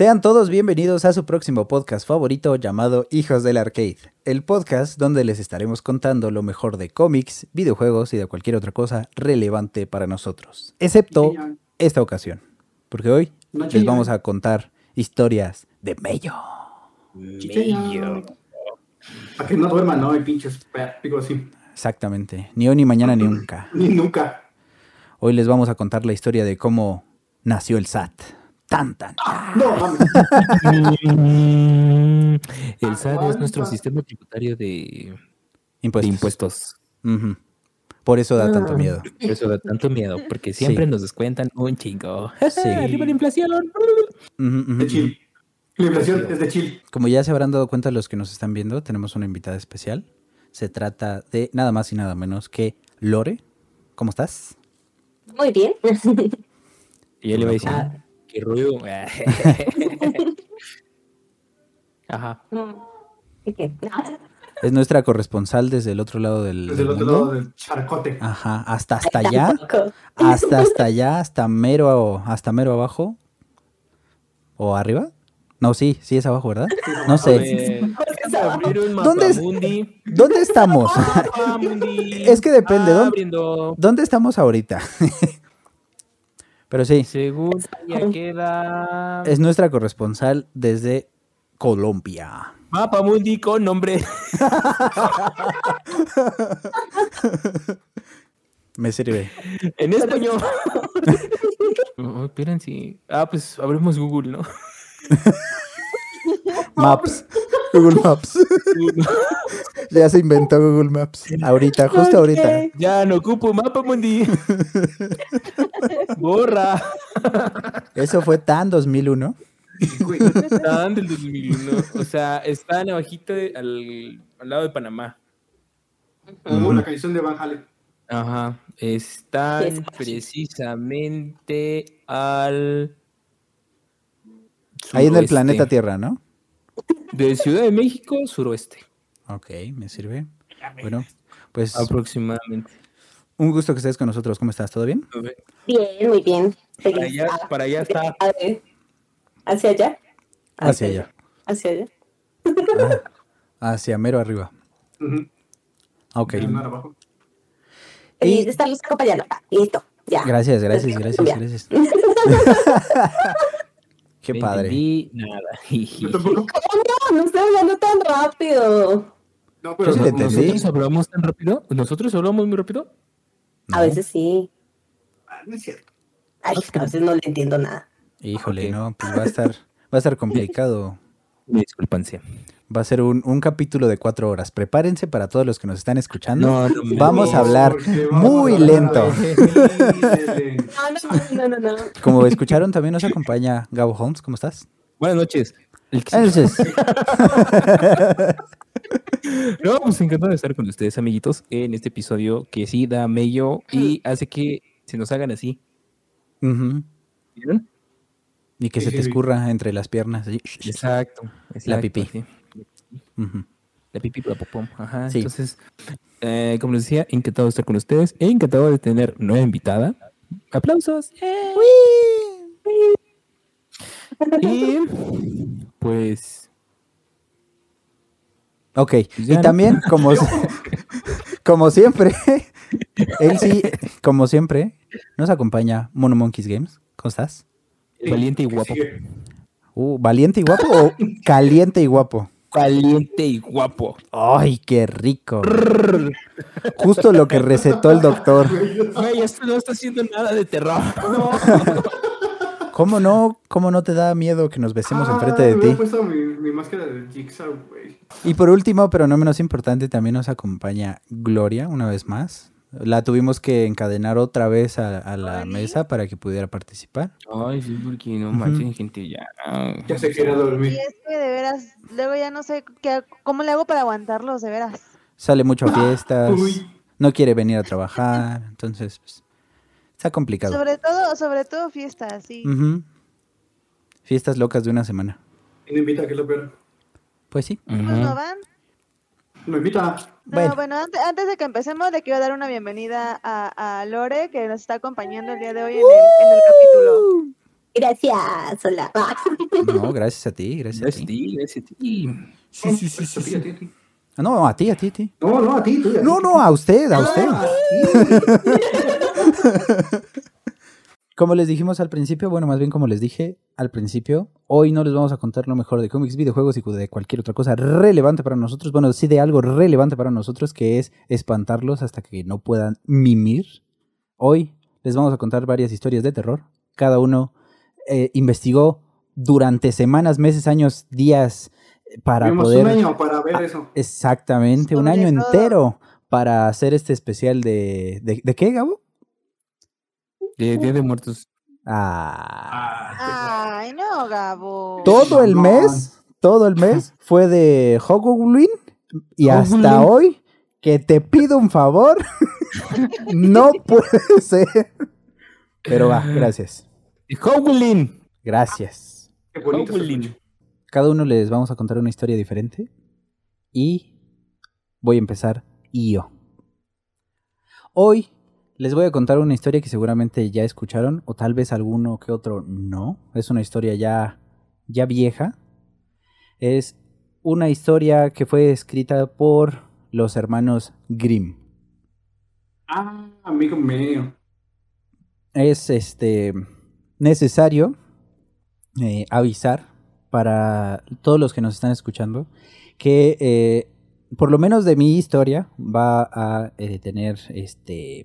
Sean todos bienvenidos a su próximo podcast favorito llamado Hijos del Arcade, el podcast donde les estaremos contando lo mejor de cómics, videojuegos y de cualquier otra cosa relevante para nosotros, excepto esta ocasión, porque hoy les vamos a contar historias de Mello. Chicheño. Para que no duerman, ¿no? El pinches digo así. Exactamente, ni hoy ni mañana ni nunca. Ni nunca. Hoy les vamos a contar la historia de cómo nació el SAT. Tan, tan. No, mames. Mm, El SAT es nuestro sistema tributario de, de Impuestos. impuestos. Ujú. Por eso da tanto miedo. Por eso da tanto miedo, porque siempre nos descuentan un chingo. Sí. ¡Arriba la inflación! Ujú, ujú, De ujú. chill. La inflación es de chill. Como ya se habrán dado cuenta los que nos están viendo, tenemos una invitada especial. Se trata de nada más y nada menos que Lore. ¿Cómo estás? Muy bien. Y él le va a decir, Ah. ¡Qué ruido! Ajá. ¿Y qué? Es nuestra corresponsal desde el otro lado del, Desde el del otro mundo. lado del charcote. Ajá, hasta hasta allá, Tampoco. hasta hasta allá, hasta mero, hasta mero abajo. ¿O arriba? No, sí, sí es abajo, ¿verdad? No sé. ¿Dónde es-. ¿Dónde estamos? Es que depende, ¿dónde-. ¿Dónde estamos ahorita? Pero sí, Según ya queda... es nuestra corresponsal desde Colombia. Mapamundi con nombre. Me sirve. En español. Oh, espérense. Ah, pues abrimos Google, ¿no? Maps. Google Maps. ya se inventó Google Maps. Ahorita, justo ahorita. Ya no ocupo Mapamundi. Borra. Eso fue tan 2001. Güey, Están del 2001. O sea, están abajito de- al, al lado de Panamá. Como la canción de Van Halen. Ajá. Están precisamente al. Ahí en el planeta Tierra, ¿no? De Ciudad de México, suroeste. Ok, me sirve. Bueno, pues Aproximadamente. un gusto que estés con nosotros. ¿Cómo estás? ¿Todo bien? Bien, muy bien. Para allá, para allá está. ¿Hacia allá? Hacia allá. ¿Hacia allá? Ah, hacia mero arriba. Ok. Y mar abajo. Feliz Y- de estarlos acompañando. Ah, Listo, ya. Gracias, gracias, gracias, gracias. Qué No padre. entendí nada. Yo tampoco. ¿Cómo no? No estoy hablando tan rápido. No, pero entendí. ¿Nosotros hablamos tan rápido? ¿Nosotros hablamos muy rápido? A No, veces sí. Ah, no es cierto. Ay, a veces no le entiendo nada. Híjole, no, pues va a estar, va a estar complicado. Disculpancia. Va a ser un, un capítulo de cuatro horas. Prepárense para todos los que nos están escuchando. No, no, Vamos a hablar muy lento. de- No, no, no, no, no. Como escucharon, también nos acompaña Gabo Holmes. ¿Cómo estás? Buenas noches. Que- Entonces, No, pues encantado de estar con ustedes, amiguitos, en este episodio que sí da mello y hace que se nos hagan así. ¿Vieron? y que Sí, se sí, te sí. escurra entre las piernas. Exacto. La pipí. La popom. Ajá. Sí. Entonces, eh, como les decía, encantado de estar con ustedes. e Encantado de tener nueva invitada. Aplausos. ¡Eh! Y pues Ok, Ya, y ¿no? también, como, como siempre, él sí, como siempre, nos acompaña Mono Monkeys Games. ¿Cómo estás? valiente y guapo. Uh, ¿Valiente y guapo o caliente y guapo? Caliente y guapo. ¡Ay, qué rico! Justo lo que recetó el doctor. Güey, esto no está haciendo nada de terror. ¿Cómo no? ¿Cómo no te da miedo que nos besemos Ah, enfrente de me he ti? puesto mi, mi máscara de Jigsaw, güey. Y por último, pero no menos importante, también nos acompaña Gloria una vez más. La tuvimos que encadenar otra vez a, a la mesa para que pudiera participar. Ay, sí, porque no Ujú. manchen, gente, ya. Ya se quería dormir. Y es que de veras, luego ya no sé qué, cómo le hago para aguantarlos, de veras. Sale mucho a fiestas, Uy. no quiere venir a trabajar, entonces pues, está complicado. Sobre todo, sobre todo fiestas, sí. Fiestas locas de una semana. Y no invita, que es lo peor. Pues sí. Pues no van. No invita. No, Bueno. bueno, antes, antes de que empecemos, le quiero dar una bienvenida a, a Lore, que nos está acompañando el día de hoy en el, en el capítulo. Gracias, hola. No, gracias a ti, gracias a Gracias a ti. gracias a ti. Sí, sí, sí, A sí, ti, sí. a ti, a ti. Ah, No, a ti, a ti, a ti. No, no, a ti, tú. No, no, a usted, a usted. Ah, Como les dijimos al principio, bueno, más bien como les dije al principio, hoy no les vamos a contar lo mejor de cómics, videojuegos y de cualquier otra cosa relevante para nosotros. Bueno, sí de algo relevante para nosotros, que es espantarlos hasta que no puedan mimir. Hoy les vamos a contar varias historias de terror. Cada uno eh, investigó durante semanas, meses, años, días eh, para Tuvimos poder... un año para ver eso. Exactamente, un año entero para hacer este especial de... ¿De, de qué, Gabo? De Día de Muertos. Ah, Ah, Ay, no, Gabo. todo el mes, todo el mes fue de Hogwarts y hasta Hogwarts. hoy que te pido un favor, no puede ser. Pero va, gracias. Howlin. Gracias. qué bonito. Cada uno les vamos a contar una historia diferente y voy a empezar yo. Hoy les voy a contar una historia que seguramente ya escucharon o tal vez alguno que otro no. Es una historia ya ya vieja. Es una historia que fue escrita por los hermanos Grimm. Ah, amigo mío. es este necesario eh, avisar para todos los que nos están escuchando que eh, por lo menos de mi historia va a eh, tener este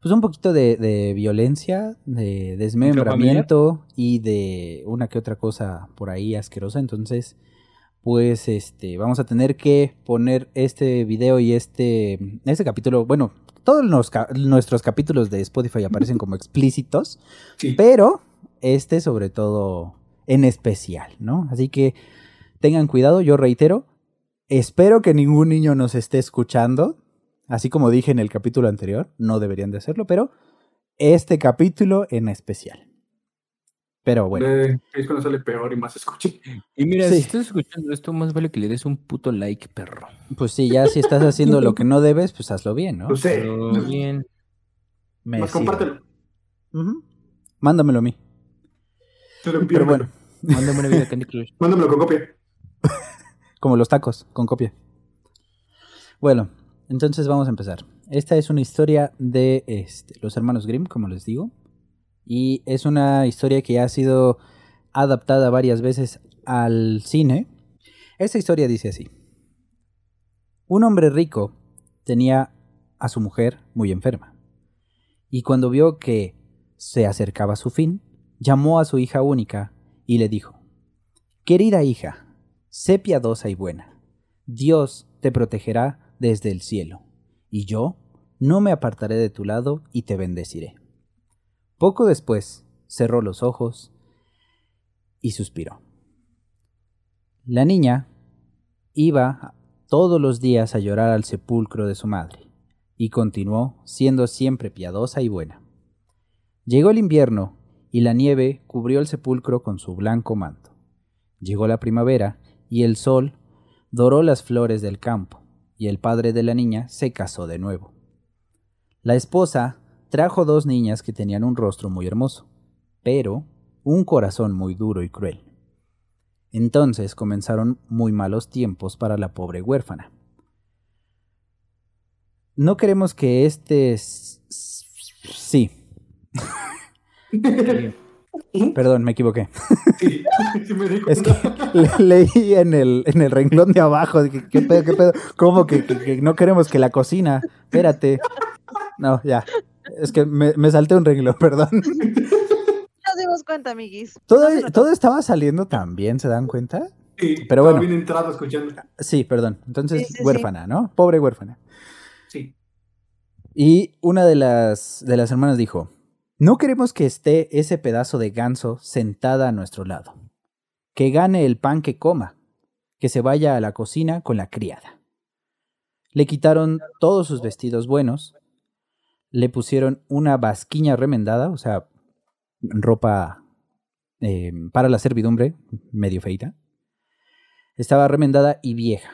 pues un poquito de, de violencia, de desmembramiento y de una que otra cosa por ahí asquerosa. Entonces, pues este, vamos a tener que poner este video y este, este capítulo, bueno, todos los nuestros capítulos de Spotify aparecen como explícitos, Sí. pero este sobre todo en especial, ¿no? Así que tengan cuidado, yo reitero, espero que ningún niño nos esté escuchando, así como dije en el capítulo anterior, no deberían de hacerlo, pero este capítulo en especial. Pero bueno, Es cuando sale peor y más escuche. Y mira, Sí. si estás escuchando esto, más vale que le des un puto like, perro. pues sí, ya si estás haciendo lo que no debes, pues hazlo bien, ¿no? No sé. Pero bien. Me Más compártelo. Ujú. Mándamelo a mí. Te lo. Pero bueno, Mándame una vida Candy Crush. Mándamelo con copia. como los tacos, con copia. Bueno, entonces vamos a empezar. Esta es una historia de este, los hermanos Grimm, como les digo. Y es una historia que ha sido adaptada varias veces al cine. Esta historia dice así. Un hombre rico tenía a su mujer muy enferma. Y cuando vio que se acercaba su fin, llamó a su hija única y le dijo, Querida hija, sé piadosa y buena. Dios te protegerá desde el cielo, y yo no me apartaré de tu lado y te bendeciré. Poco después cerró los ojos y suspiró. La niña iba todos los días a llorar al sepulcro de su madre, y continuó siendo siempre piadosa y buena. Llegó el invierno, y la nieve cubrió el sepulcro con su blanco manto. Llegó la primavera, y el sol doró las flores del campo, y el padre de la niña se casó de nuevo. La esposa trajo dos niñas que tenían un rostro muy hermoso, pero un corazón muy duro y cruel. Entonces comenzaron muy malos tiempos para la pobre huérfana. No queremos que este... Sí, perdón, me equivoqué. Sí, sí me di Es que le- leí en el, en el renglón de abajo. dije, ¿Qué pedo, qué pedo? ¿Cómo que, que- que no queremos que la cocina? Espérate. No, ya. Es que me, me salté un renglón, perdón. Nos dimos cuenta, amiguis. Todo, todo estaba saliendo tan bien, ¿se dan cuenta? Sí, pero bueno. bien entrado escuchando. Sí, perdón. Entonces, Sí, sí, sí. huérfana, ¿no? Pobre huérfana. Sí. Y una de las, de las hermanas dijo, no queremos que esté ese pedazo de ganso sentada a nuestro lado. Que gane el pan que coma. Que se vaya a la cocina con la criada. Le quitaron todos sus vestidos buenos. Le pusieron una basquiña remendada, o sea, ropa eh, para la servidumbre, medio feita. Estaba remendada y vieja.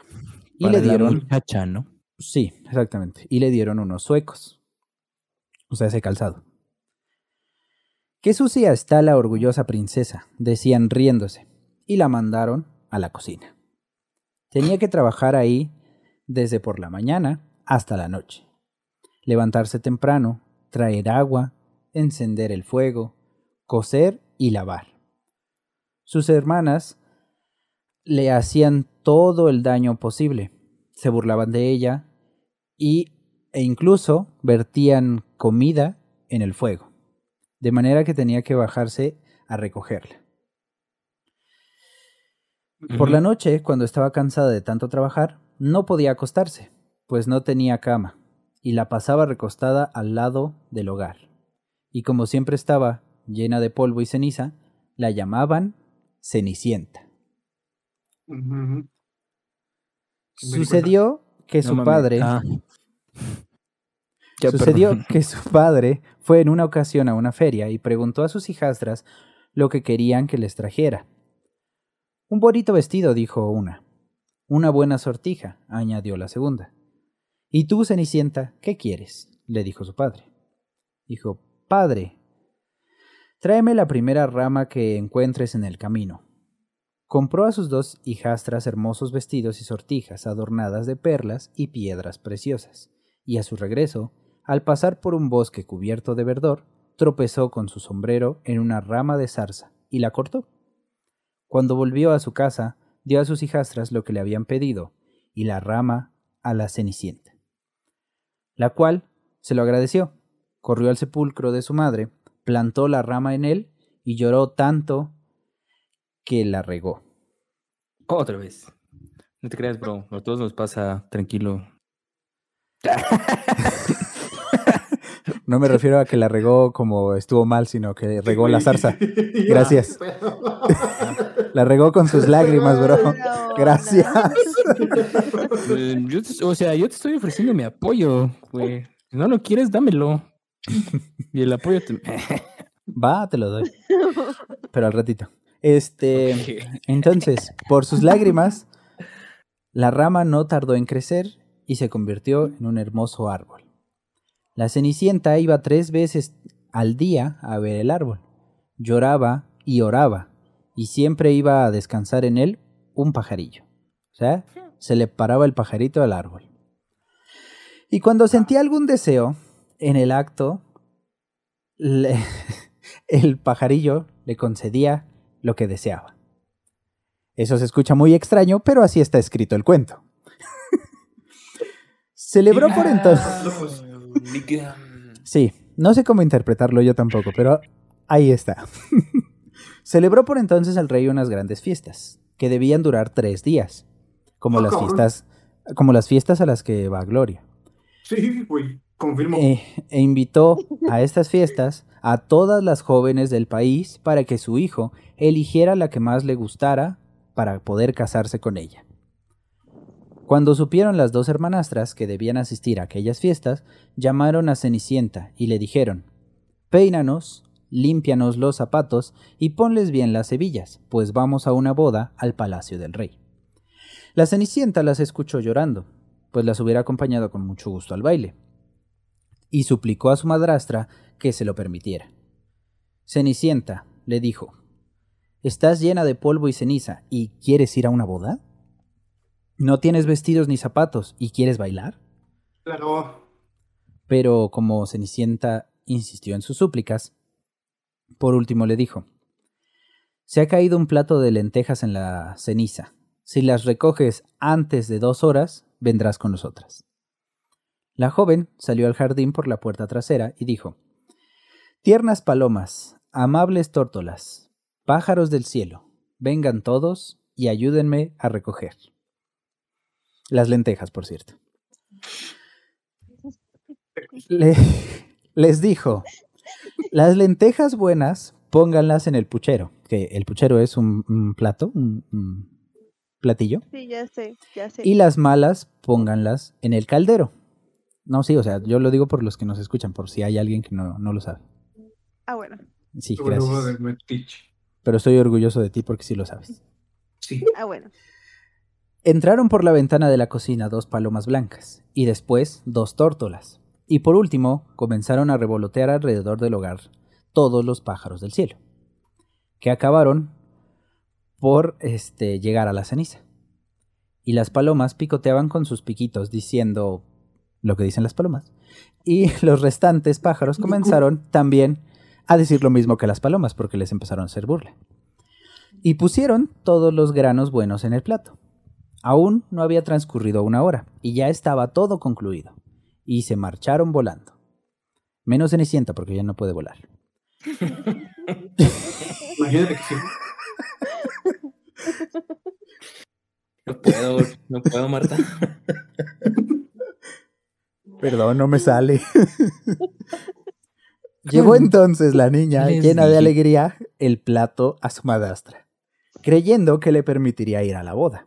Y Para le dieron... muchacha, ¿no? Sí, exactamente. Y le dieron unos suecos. O sea, ese calzado. Qué sucia está la orgullosa princesa, decían riéndose, y la mandaron a la cocina. Tenía que trabajar ahí desde por la mañana hasta la noche. Levantarse temprano, traer agua, encender el fuego, coser y lavar. Sus hermanas le hacían todo el daño posible, se burlaban de ella y, e incluso vertían comida en el fuego, de manera que tenía que bajarse a recogerla. Por la noche, cuando estaba cansada de tanto trabajar, no podía acostarse, pues no tenía cama, y la pasaba recostada al lado del hogar. Y como siempre estaba llena de polvo y ceniza, la llamaban Cenicienta. Sucedió que No su padre Ah. Ya, Sucedió perdón. que su padre fue en una ocasión a una feria y preguntó a sus hijastras lo que querían que les trajera. Un bonito vestido, dijo una. Una buena sortija, añadió la segunda. ¿Y tú, Cenicienta, qué quieres? le dijo su padre. Dijo, Padre, tráeme la primera rama que encuentres en el camino. Compró a sus dos hijastras hermosos vestidos y sortijas adornadas de perlas y piedras preciosas, y a su regreso, al pasar por un bosque cubierto de verdor, tropezó con su sombrero en una rama de zarza y la cortó. Cuando volvió a su casa, dio a sus hijastras lo que le habían pedido, y la rama a la Cenicienta, la cual se lo agradeció, corrió al sepulcro de su madre, plantó la rama en él y lloró tanto que la regó. Otra vez. No te creas, bro. A todos nos pasa tranquilo. No me refiero a que la regó como estuvo mal, sino que regó la zarza. Gracias. La regó con sus lágrimas, bro. Gracias. Eh, yo te- o sea, yo te estoy ofreciendo mi apoyo, güey. Si no lo quieres, dámelo. Y el apoyo te... Va, te lo doy. Pero al ratito. Este, entonces, por sus lágrimas, la rama no tardó en crecer y se convirtió en un hermoso árbol. La Cenicienta iba tres veces al día a ver el árbol. Lloraba y oraba, y siempre iba a descansar en él un pajarillo. O sea, se le paraba el pajarito al árbol. Y cuando sentía algún deseo, en el acto, le- el pajarillo le concedía lo que deseaba. Eso se escucha muy extraño, pero así está escrito el cuento. Celebró por entonces... Sí, no sé cómo interpretarlo yo tampoco, pero ahí está. Celebró por entonces el rey unas grandes fiestas, que debían durar tres días, como Ah, las cabrón. fiestas, como las fiestas a las que va Gloria. Sí, güey, confirmo. Eh, e invitó a estas fiestas a todas las jóvenes del país para que su hijo eligiera la que más le gustara para poder casarse con ella. Cuando supieron las dos hermanastras que debían asistir a aquellas fiestas, llamaron a Cenicienta y le dijeron, Peínanos, límpianos los zapatos y ponles bien las hebillas, pues vamos a una boda al palacio del rey. La Cenicienta las escuchó llorando, pues las hubiera acompañado con mucho gusto al baile, y suplicó a su madrastra que se lo permitiera. Cenicienta le dijo, ¿Estás llena de polvo y ceniza y quieres ir a una boda? ¿No tienes vestidos ni zapatos y quieres bailar? Claro. Pero como Cenicienta insistió en sus súplicas, por último le dijo, Se ha caído un plato de lentejas en la ceniza. Si las recoges antes de dos horas, vendrás con nosotras. La joven salió al jardín por la puerta trasera y dijo, Tiernas palomas, amables tórtolas, pájaros del cielo, vengan todos y ayúdenme a recoger. Las lentejas, por cierto. Le- les dijo, las lentejas buenas pónganlas en el puchero, que el puchero es un, un plato, un, un platillo, Sí, ya sé, ya sé. y las malas pónganlas en el caldero. No, sí, o sea, yo lo digo por los que nos escuchan, por si hay alguien que no, no lo sabe. Ah, bueno. Sí, gracias. Pero estoy orgulloso de ti porque sí lo sabes. Sí. Ah, bueno. Entraron por la ventana de la cocina dos palomas blancas, y después dos tórtolas, y por último comenzaron a revolotear alrededor del hogar todos los pájaros del cielo, que acabaron por este, llegar a la ceniza. Y las palomas picoteaban con sus piquitos diciendo lo que dicen las palomas. Y los restantes pájaros comenzaron también a decir lo mismo que las palomas porque les empezaron a hacer burla. Y pusieron todos los granos buenos en el plato. Aún no había transcurrido una hora y ya estaba todo concluido. Y se marcharon volando. Menos Cenicienta porque ya no puede volar. Imagínate que sí. No puedo, no puedo, Marta. Perdón, no me sale. Llevó entonces la niña, llena de alegría, el plato a su madrastra, creyendo que le permitiría ir a la boda.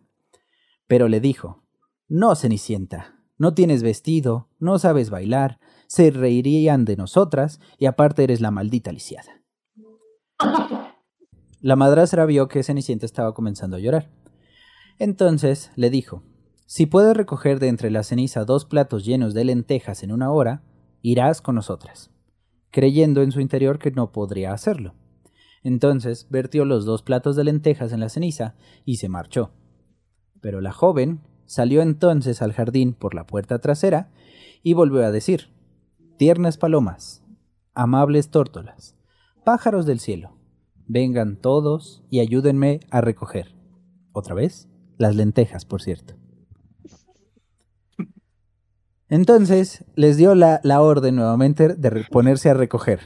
Pero le dijo, No, Cenicienta, no tienes vestido, no sabes bailar, se reirían de nosotras y aparte eres la maldita lisiada. La madrastra vio que Cenicienta estaba comenzando a llorar. Entonces le dijo, Si puedes recoger de entre la ceniza dos platos llenos de lentejas en una hora, irás con nosotras, creyendo en su interior que no podría hacerlo. Entonces vertió los dos platos de lentejas en la ceniza y se marchó. Pero la joven salió entonces al jardín por la puerta trasera y volvió a decir, Tiernas palomas, amables tórtolas, pájaros del cielo, vengan todos y ayúdenme a recoger. ¿Otra vez? Las lentejas, por cierto. Entonces les dio la, la orden nuevamente de ponerse a recoger.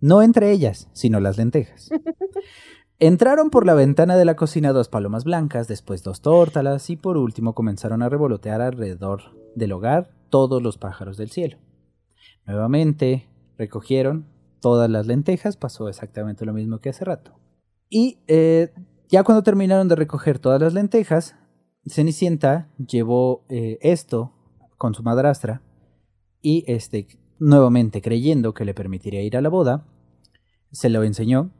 No entre ellas, sino las lentejas. Entraron por la ventana de la cocina dos palomas blancas, después dos tórtalas y por último comenzaron a revolotear alrededor del hogar todos los pájaros del cielo. Nuevamente recogieron todas las lentejas, pasó exactamente lo mismo que hace rato. Y eh, ya cuando terminaron de recoger todas las lentejas, Cenicienta llevó eh, esto con su madrastra y este nuevamente creyendo que le permitiría ir a la boda, se lo enseñó,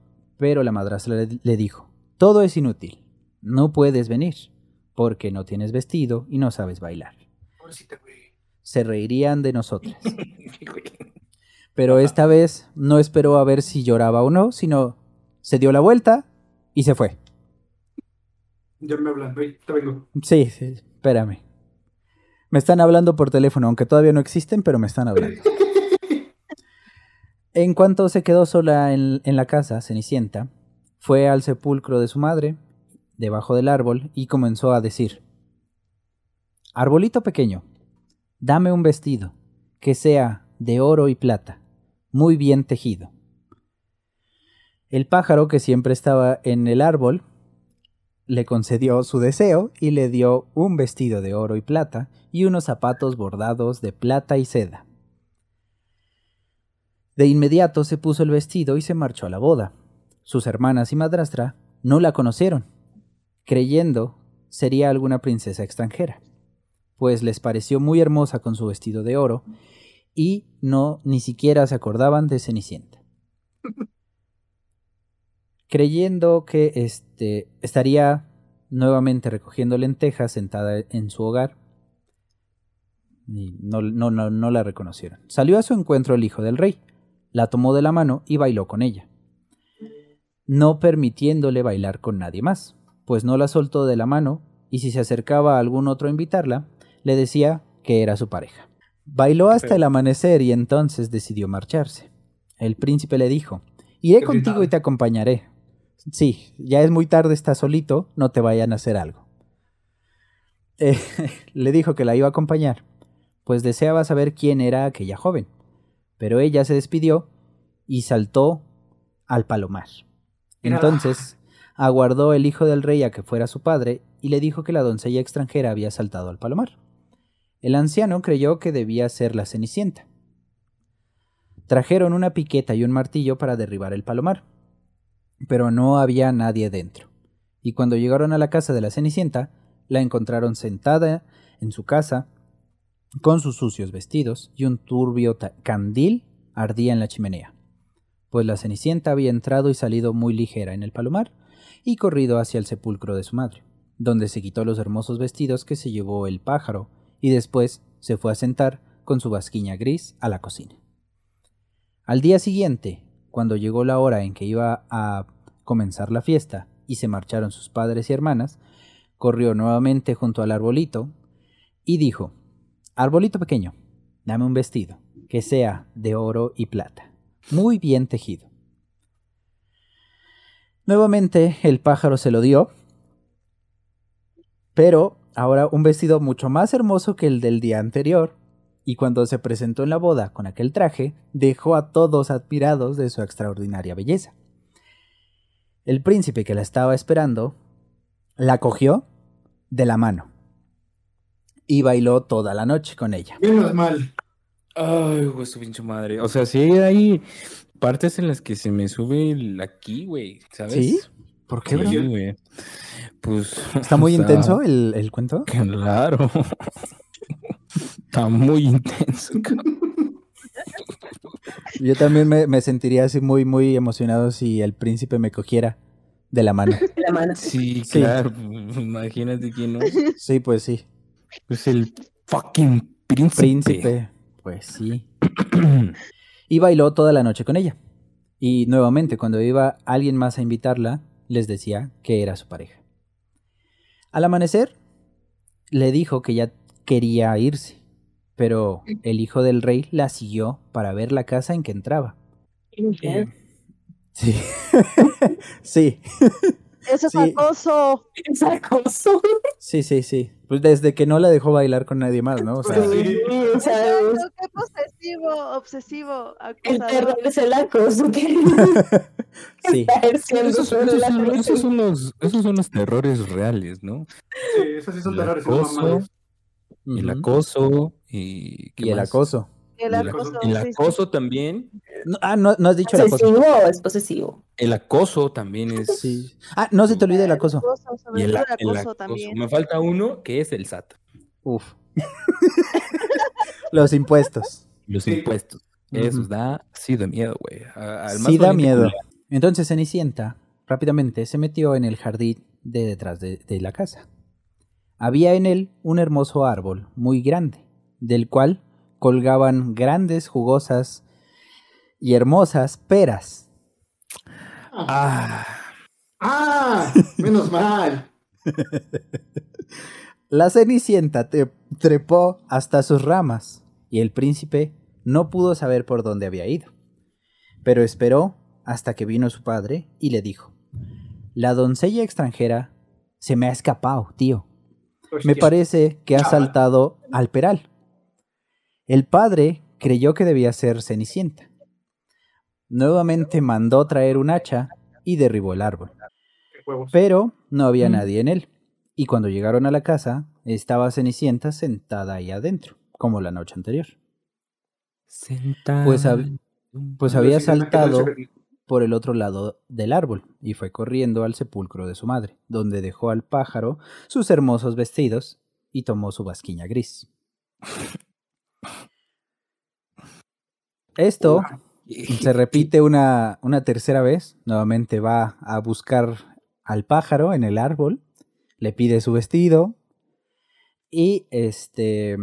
pero la madrastra le, le dijo, todo es inútil, no puedes venir, porque no tienes vestido y no sabes bailar. Se reirían de nosotras. Pero esta vez no esperó a ver si lloraba o no, sino se dio la vuelta y se fue. Ya me hablan, güey, te vengo. Sí, sí, espérame. Me están hablando por teléfono, aunque todavía no existen, pero me están hablando. En cuanto se quedó sola en, en la casa, Cenicienta fue al sepulcro de su madre, debajo del árbol, y comenzó a decir, Arbolito pequeño, dame un vestido, que sea de oro y plata, muy bien tejido. El pájaro que siempre estaba en el árbol le concedió su deseo y le dio un vestido de oro y plata y unos zapatos bordados de plata y seda. De inmediato se puso el vestido y se marchó a la boda. Sus hermanas y madrastra no la conocieron, creyendo sería alguna princesa extranjera, pues les pareció muy hermosa con su vestido de oro y no ni siquiera se acordaban de Cenicienta. Creyendo que este estaría nuevamente recogiendo lentejas sentada en su hogar, y no, no, no, no la reconocieron. Salió a su encuentro el hijo del rey, la tomó de la mano y bailó con ella, no permitiéndole bailar con nadie más, pues no la soltó de la mano y si se acercaba a algún otro a invitarla, le decía que era su pareja. Bailó hasta el amanecer y entonces decidió marcharse. El príncipe le dijo, iré contigo y te acompañaré. Sí, ya es muy tarde, estás solito, no te vayan a hacer algo. Eh, le dijo que la iba a acompañar, pues deseaba saber quién era aquella joven. Pero ella se despidió y saltó al palomar. Entonces aguardó el hijo del rey a que fuera su padre y le dijo que la doncella extranjera había saltado al palomar. El anciano creyó que debía ser la Cenicienta. Trajeron una piqueta y un martillo para derribar el palomar, pero no había nadie dentro. Y cuando llegaron a la casa de la Cenicienta, la encontraron sentada en su casa, con sus sucios vestidos, y un turbio candil ardía en la chimenea, pues la Cenicienta había entrado y salido muy ligera en el palomar, y corrido hacia el sepulcro de su madre, donde se quitó los hermosos vestidos que se llevó el pájaro, y después se fue a sentar con su basquiña gris a la cocina. Al día siguiente, cuando llegó la hora en que iba a comenzar la fiesta y se marcharon sus padres y hermanas, corrió nuevamente junto al arbolito y dijo, Arbolito pequeño, dame un vestido, que sea de oro y plata, muy bien tejido. Nuevamente el pájaro se lo dio, pero ahora un vestido mucho más hermoso que el del día anterior, y cuando se presentó en la boda con aquel traje, dejó a todos admirados de su extraordinaria belleza. El príncipe que la estaba esperando la cogió de la mano y bailó toda la noche con ella. Menos mal. Ay, güey, su pinche madre. O sea, sí hay partes en las que se me sube el aquí, güey, ¿sabes? ¿Sí? ¿Por qué, Sí, bro? güey. Pues. ¿Está muy o sea, intenso el, el cuento? Claro. Está muy intenso. Yo también me, me sentiría así muy, muy emocionado si el príncipe me cogiera de la mano. De la mano. Sí, Sí. claro. pues, Imagínate quién no. Sí, pues sí. Es el fucking príncipe. Príncipe, pues sí. Y bailó toda la noche con ella. Y nuevamente, cuando iba alguien más a invitarla, les decía que era su pareja. Al amanecer, le dijo que ya quería irse, pero el hijo del rey la siguió para ver la casa en que entraba. Eh, Sí. sí. Eso es Sí. acoso. Es acoso. Sí, sí, sí. Pues desde que no la dejó bailar con nadie más, ¿no? O sea, sí. O sea, es- qué posesivo, obsesivo, el terror es el acoso que sí. Esos, esos son, gente. esos son los, esos son los terrores reales, ¿no? Sí, esos sí son El terrores. acoso. El acoso y... ¿qué Y el más? acoso. El el acoso. El también. No- ah, no, no has dicho el acoso. ¿Posesivo o es posesivo? El acoso también es... Sí. Ah, no se te olvide el acoso. Y el, el el acoso también. Me falta uno que es el SAT. Uf. Los impuestos. Los Sí. impuestos. Eso da sí de miedo, güey. Sí da miedo. Entonces Cenicienta rápidamente se metió en el jardín de detrás de, de la casa. Había en él un hermoso árbol muy grande, del cual colgaban grandes, jugosas y hermosas peras. Ah, Ah, menos mal. La Cenicienta te- trepó hasta sus ramas y el príncipe no pudo saber por dónde había ido. Pero esperó hasta que vino su padre y le dijo, La doncella extranjera se me ha escapado, tío. Me parece que ha saltado al peral. El padre creyó que debía ser Cenicienta. Nuevamente mandó traer un hacha y derribó el árbol. Pero no había Mm. nadie en él. Y cuando llegaron a la casa, estaba Cenicienta sentada ahí adentro, como la noche anterior. Sentado Pues hab- Pues había si gana, ¿qué tal saltado por el otro lado del árbol y fue corriendo al sepulcro de su madre, donde dejó al pájaro sus hermosos vestidos y tomó su basquiña gris. Esto se repite una, una tercera vez. Nuevamente va a buscar al pájaro en el árbol, le pide su vestido y este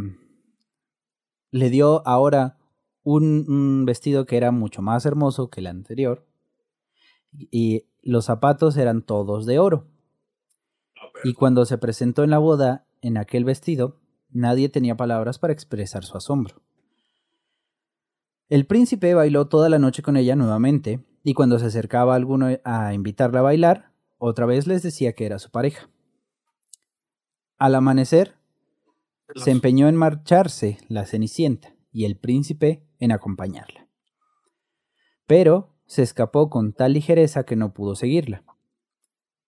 le dio ahora un, un vestido que era mucho más hermoso que el anterior y los zapatos eran todos de oro. Y cuando se presentó en la boda en aquel vestido, nadie tenía palabras para expresar su asombro. El príncipe bailó toda la noche con ella nuevamente, y cuando se acercaba alguno a invitarla a bailar, otra vez les decía que era su pareja. Al amanecer, se empeñó en marcharse la Cenicienta y el príncipe en acompañarla. Pero se escapó con tal ligereza que no pudo seguirla.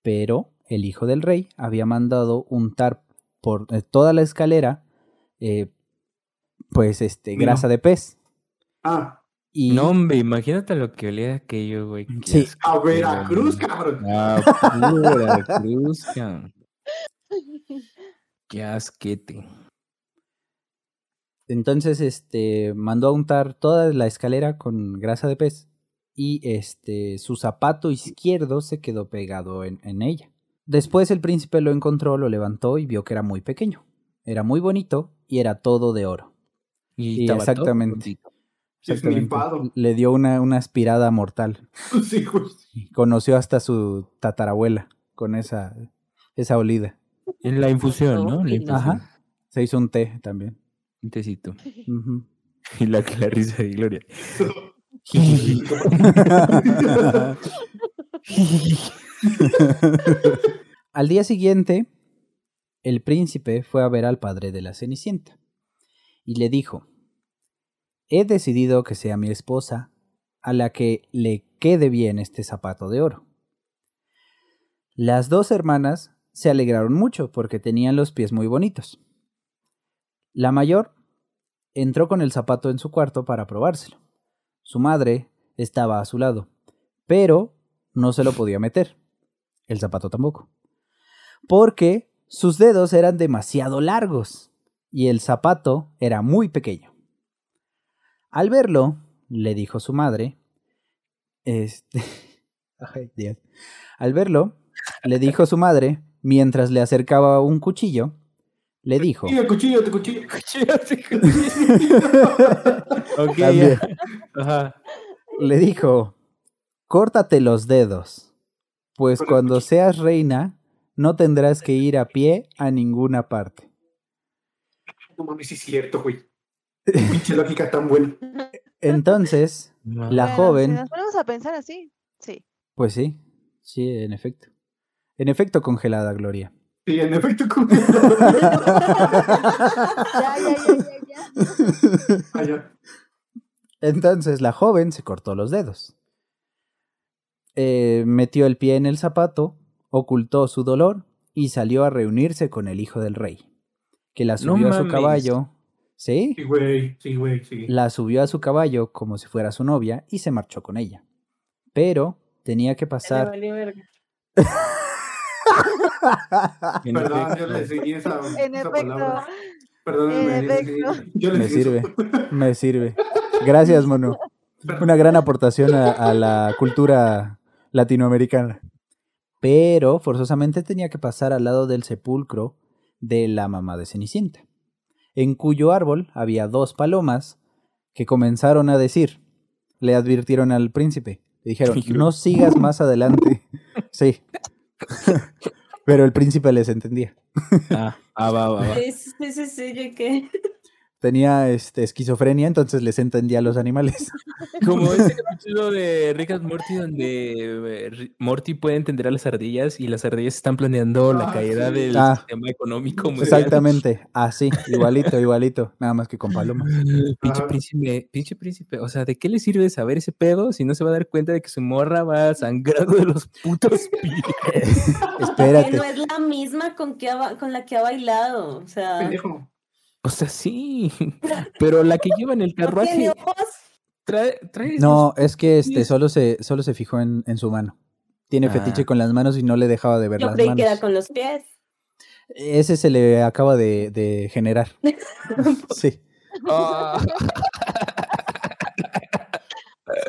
Pero el hijo del rey había mandado untar por eh, toda la escalera, eh, pues, este, grasa de pez. Ah, Y No, hombre, imagínate lo que olía aquello, güey. Sí. a. Veracruz, cabrón. Ah, pura Veracruz, cabrón. Qué asquete. Entonces, este, mandó a untar toda la escalera con grasa de pez y este, su zapato izquierdo se quedó pegado en, en ella. Después el príncipe lo encontró, lo levantó y vio que era muy pequeño. Era muy bonito y era todo de oro. Y exactamente. Le dio una, una aspirada mortal. Sí, güey. Conoció hasta su tatarabuela con esa, esa olida. En la infusión, ¿no? La infusión. Ajá. Se hizo un té también. Un tecito. Ujú. Y la, la risa de Gloria. Al día siguiente, el príncipe fue a ver al padre de la Cenicienta y le dijo, he decidido que sea mi esposa a la que le quede bien este zapato de oro. Las dos hermanas se alegraron mucho porque tenían los pies muy bonitos. La mayor entró con el zapato en su cuarto para probárselo. Su madre estaba a su lado, pero no se lo podía meter. El zapato tampoco. Porque sus dedos eran demasiado largos y el zapato era muy pequeño. Al verlo, le dijo su madre, este, ay Dios. Al verlo, le dijo su madre, mientras le acercaba un cuchillo, le dijo, Cuchillo, cuchillo, te cuchillo. Ajá. le dijo, córtate los dedos, pues cuando seas reina no tendrás que ir a pie a ninguna parte. No mames, es cierto, güey. Pinche lógica tan buena. Entonces, la Bueno, joven, Si nos ponemos a pensar así, sí. pues sí, sí, en efecto. En efecto, congelada, Gloria. Sí, en efecto. Ya, ya, ya, ya, ya. Ah, ya. Entonces la joven se cortó los dedos. Eh, metió el pie en el zapato, ocultó su dolor y salió a reunirse con el hijo del rey, que la No subió a su mames. caballo. ¿Sí? Sí, güey. Sí, güey, sí. La subió a su caballo como si fuera su novia y se marchó con ella. Pero tenía que pasar. En Perdón, efecto. yo le seguí esa, En esa efecto. palabra. Perdónenme. En yo le seguí- efecto. Yo le Me sirve. Me sirve. Gracias, mono. Una gran aportación a, a la cultura latinoamericana. Pero forzosamente tenía que pasar al lado del sepulcro de la mamá de Cenicienta, en cuyo árbol había dos palomas que comenzaron a decir, le advirtieron al príncipe, le dijeron, no sigas más adelante. Sí. Pero el príncipe les entendía. Ah, ah, va, va, va. Sí, sí, sí, sí, yo qué. Tenía este, esquizofrenia, entonces les entendía a los animales. Como ese capítulo de Rick and Morty donde eh, Morty puede entender a las ardillas y las ardillas están planeando la Ah, caída sí. del Ah. sistema económico. Exactamente, así, igualito, igualito, nada más que con palomas. Pinche príncipe, pinche príncipe. O sea, ¿de qué le sirve saber ese pedo si no se va a dar cuenta de que su morra va sangrando de los putos pies? Que Espérate, no es la misma con, que ha con la que ha bailado. O sea, Pendejo. O sea, sí. Pero la que lleva en el no tiene carruaje ojos. trae, trae no, es que este solo se, solo se fijó en, en su mano. Tiene Ah. fetiche con las manos y no le dejaba de ver Yo las manos. que era con los pies. Ese se le acaba de, de generar. Sí. Ah,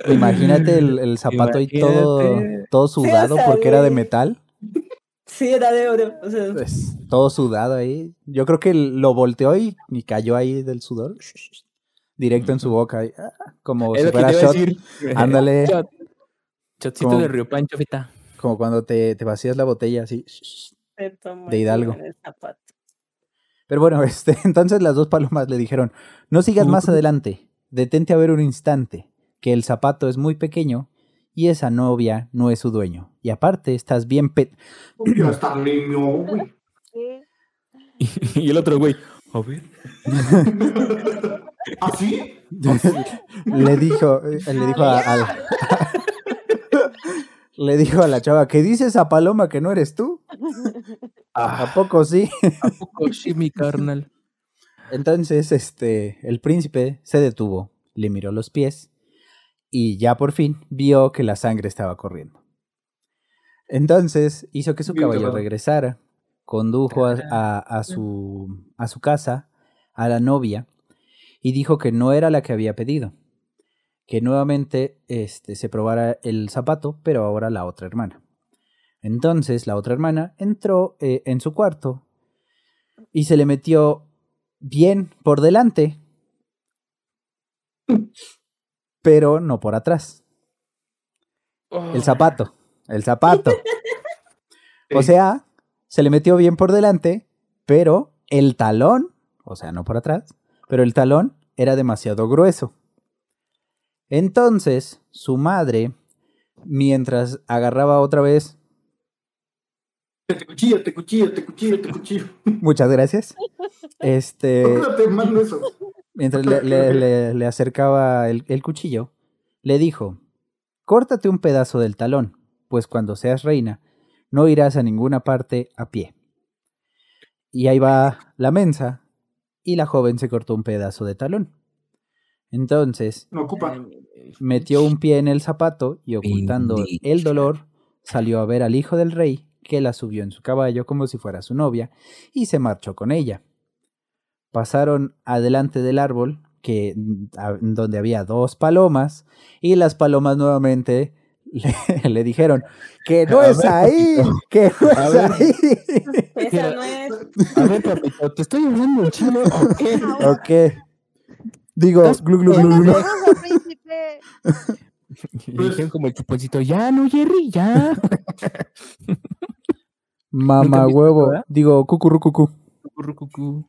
Imagínate el, el zapato ahí todo, Imagínate. todo sudado porque era de metal. Sí, era de oro. O sea, Pues, todo sudado ahí. Yo creo que lo volteó y, y cayó ahí del sudor. Directo en su boca. ah, Como es si lo que fuera shot. decir. Ándale. Shot. Shotcito Como- de Río Pancho, feta. Como cuando te, te vacías la botella así. De Hidalgo. Pero bueno, este, entonces las dos palomas le dijeron, no sigas más adelante, detente a ver un instante, que el zapato es muy pequeño y esa novia no es su dueño. Y aparte, estás bien pe... Ya está niño, güey. Y el otro güey, a ver. ¿Así? le dijo, eh, le dijo a, a- le dijo a la chava, ¿qué dice esa paloma que no eres tú? ¿A Ah, poco sí? ¿a poco sí, mi carnal? Entonces, este, el príncipe se detuvo, le miró los pies y ya por fin vio que la sangre estaba corriendo. Entonces hizo que su caballo regresara, condujo a, a- a su, a su casa a la novia y dijo que no era la que había pedido, que nuevamente este, se probara el zapato, pero ahora la otra hermana. Entonces la otra hermana entró eh, en su cuarto y se le metió bien por delante pero no por atrás. El zapato, el zapato. O sea, se le metió bien por delante, pero el talón, o sea, no por atrás, pero el talón era demasiado grueso. Entonces, su madre, mientras agarraba otra vez, Te cuchillo, te cuchillo, te cuchillo, te cuchillo. muchas gracias, este, ¿Por qué no eso? mientras le, le- le- le acercaba el, el cuchillo, le dijo, córtate un pedazo del talón, pues cuando seas reina, no irás a ninguna parte a pie. Y ahí va la mensa, y la joven se cortó un pedazo de talón. Entonces, No ocupa. metió un pie en el zapato y ocultando Bendito. el dolor, salió a ver al hijo del rey, que la subió en su caballo como si fuera su novia, y se marchó con ella. Pasaron adelante del árbol, que, mm, a- donde había dos palomas, y las palomas nuevamente le, le dijeron que no A es ver, ahí, papito. que no A es ver. ahí. Esa no es. A ver, papito, ¿te estoy hablando en chino o qué? ok. Digo, glu, glu, ¿Qué glu, glu. Y dijeron como el chuponcito, ya, no, Jerry, ya. Mamá huevo. verdad? Digo, cucurrucucú. Cucurrucucú.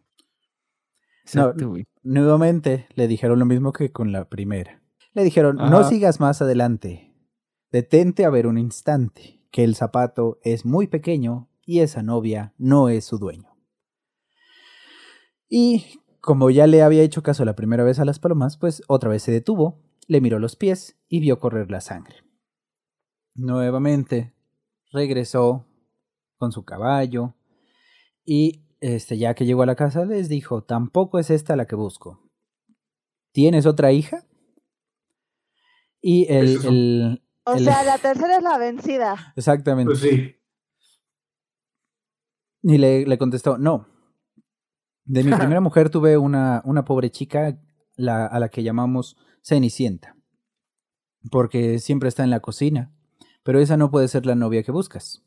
Güey. Nuevamente le dijeron lo mismo que con la primera. Le dijeron, no sigas más adelante. Detente a ver un instante, que el zapato es muy pequeño y esa novia no es su dueño. Y como ya le había hecho caso la primera vez a las palomas, pues otra vez se detuvo, le miró los pies y vio correr la sangre. Nuevamente regresó con su caballo y este, ya que llegó a la casa les dijo, tampoco es esta la que busco. ¿Tienes otra hija? Y el... El- O el- sea, la tercera es la vencida. exactamente. Pues sí. Y le, le contestó, no. De mi primera mujer tuve una, una pobre chica la- a la que llamamos Cenicienta. Porque siempre está en la cocina. Pero esa no puede ser la novia que buscas.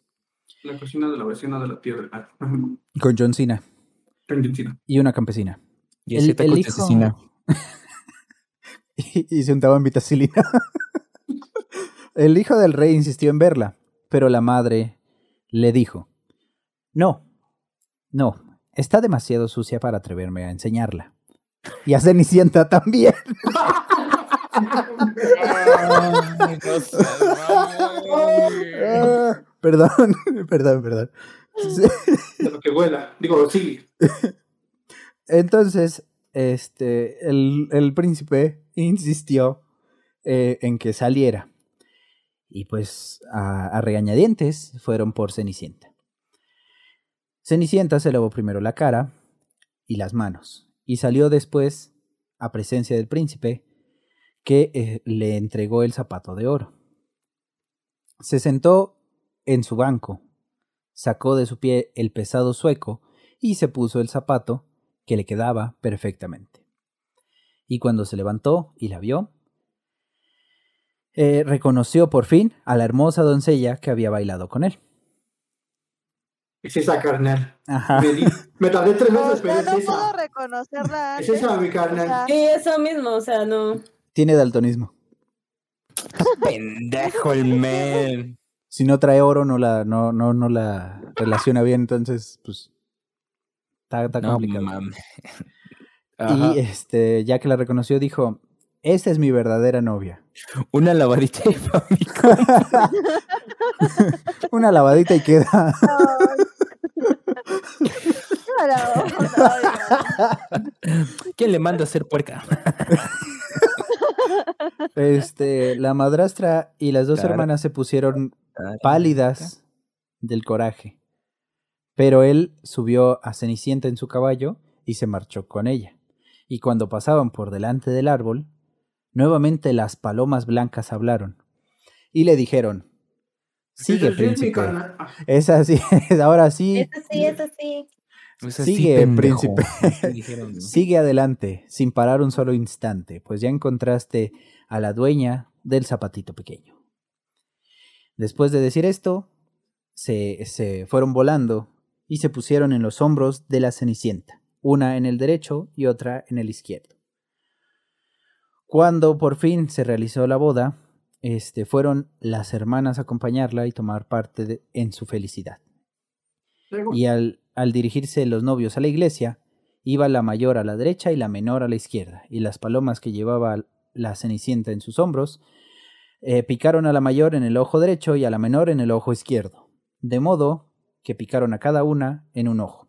La cocina de la vecina de la tierra. Con John Cena Argentina. y una campesina. Y El- ese hijo- asesina. y, y se untaba en vitacilina. El hijo del rey insistió en verla, pero la madre le dijo, no, no, está demasiado sucia para atreverme a enseñarla. Y a Cenicienta también. Perdón, perdón, perdón. De lo que huela. Digo, sí. Entonces, este, el, el príncipe insistió eh, en que saliera. Y pues a, a regañadientes fueron por Cenicienta. Cenicienta se lavó primero la cara y las manos y salió después a presencia del príncipe que eh, le entregó el zapato de oro. Se sentó en su banco, sacó de su pie el pesado sueco y se puso el zapato que le quedaba perfectamente. Y cuando se levantó y la vio, eh, reconoció por fin a la hermosa doncella que había bailado con él. Es esa, carnal. Ajá. Me, di- me tardé tres meses, pero sea, es no puedo reconocerla Es esa, mi O carnal. sea, Sí, eso mismo, o sea, no. Tiene daltonismo. Pendejo el men. Si no trae oro, no la, no, no, no la relaciona bien, entonces, pues. Está, está No complicado. mames. Ajá. y este, ya que la reconoció, dijo: Esta es mi verdadera novia. Una lavadita Famicom. Una lavadita y queda. ¿Quién le manda a hacer puerca? Este, la madrastra y las dos Claro. hermanas se pusieron pálidas del coraje. Pero él subió a Cenicienta en su caballo y se marchó con ella. Y cuando pasaban por delante del árbol, nuevamente las palomas blancas hablaron y le dijeron: Sigue, mi príncipe. Ah, Es así, ahora sí, Eso sí, eso sí. Es así, Sigue, pendejo. príncipe. Así dijeron, ¿no? sigue adelante, sin parar un solo instante, pues ya encontraste a la dueña del zapatito pequeño. Después de decir esto, se, se fueron volando y se pusieron en los hombros de la Cenicienta, una en el derecho y otra en el izquierdo. Cuando por fin se realizó la boda, este, fueron las hermanas a acompañarla y tomar parte de- en su felicidad. Y al, al dirigirse los novios a la iglesia, iba la mayor a la derecha y la menor a la izquierda, y las palomas que llevaba la cenicienta en sus hombros eh, picaron a la mayor en el ojo derecho y a la menor en el ojo izquierdo, de modo que picaron a cada una en un ojo.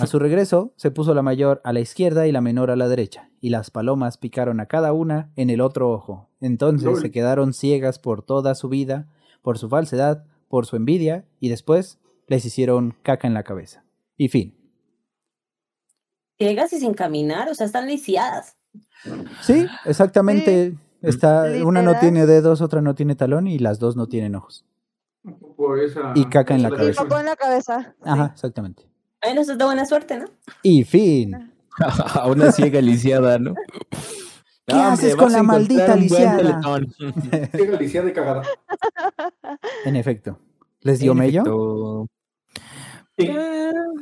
A su regreso, se puso la mayor a la izquierda y la menor a la derecha, y las palomas picaron a cada una en el otro ojo. Entonces Lol. se quedaron ciegas por toda su vida, por su falsedad, por su envidia, y después les hicieron caca en la cabeza. Y fin. Ciegas y sin caminar, o sea, están lisiadas. Sí, exactamente. Está, una no tiene dedos, otra no tiene talón y las dos no tienen ojos. Por esa- Y caca en la Y cabeza. popó en la cabeza. Ajá, exactamente. Eso es de buena suerte, ¿no? Y fin. A una ciega lisiada, ¿no? ¿Qué haces con la maldita lisiada? Ciega, lisiada y cagada. En efecto. ¿Les dio mello? Sí.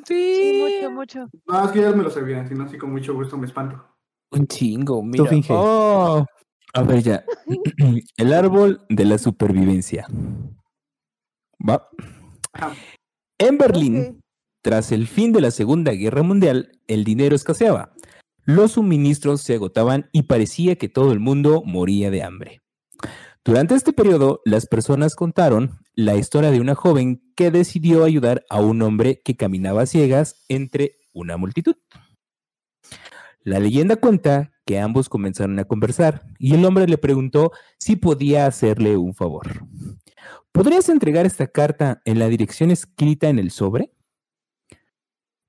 Sí, mucho, mucho. No, es que ya me lo sabía, si no, así con mucho gusto me espanto. Un chingo, mira. finge. Oh. A ver ya. El árbol de la supervivencia. Va. Ajá. En Berlín. Tras el fin de la Segunda Guerra Mundial, el dinero escaseaba. Los suministros se agotaban y parecía que todo el mundo moría de hambre. Durante este periodo, las personas contaron la historia de una joven que decidió ayudar a un hombre que caminaba ciegas entre una multitud. La leyenda cuenta que ambos comenzaron a conversar y el hombre le preguntó si podía hacerle un favor. ¿Podrías entregar esta carta en la dirección escrita en el sobre?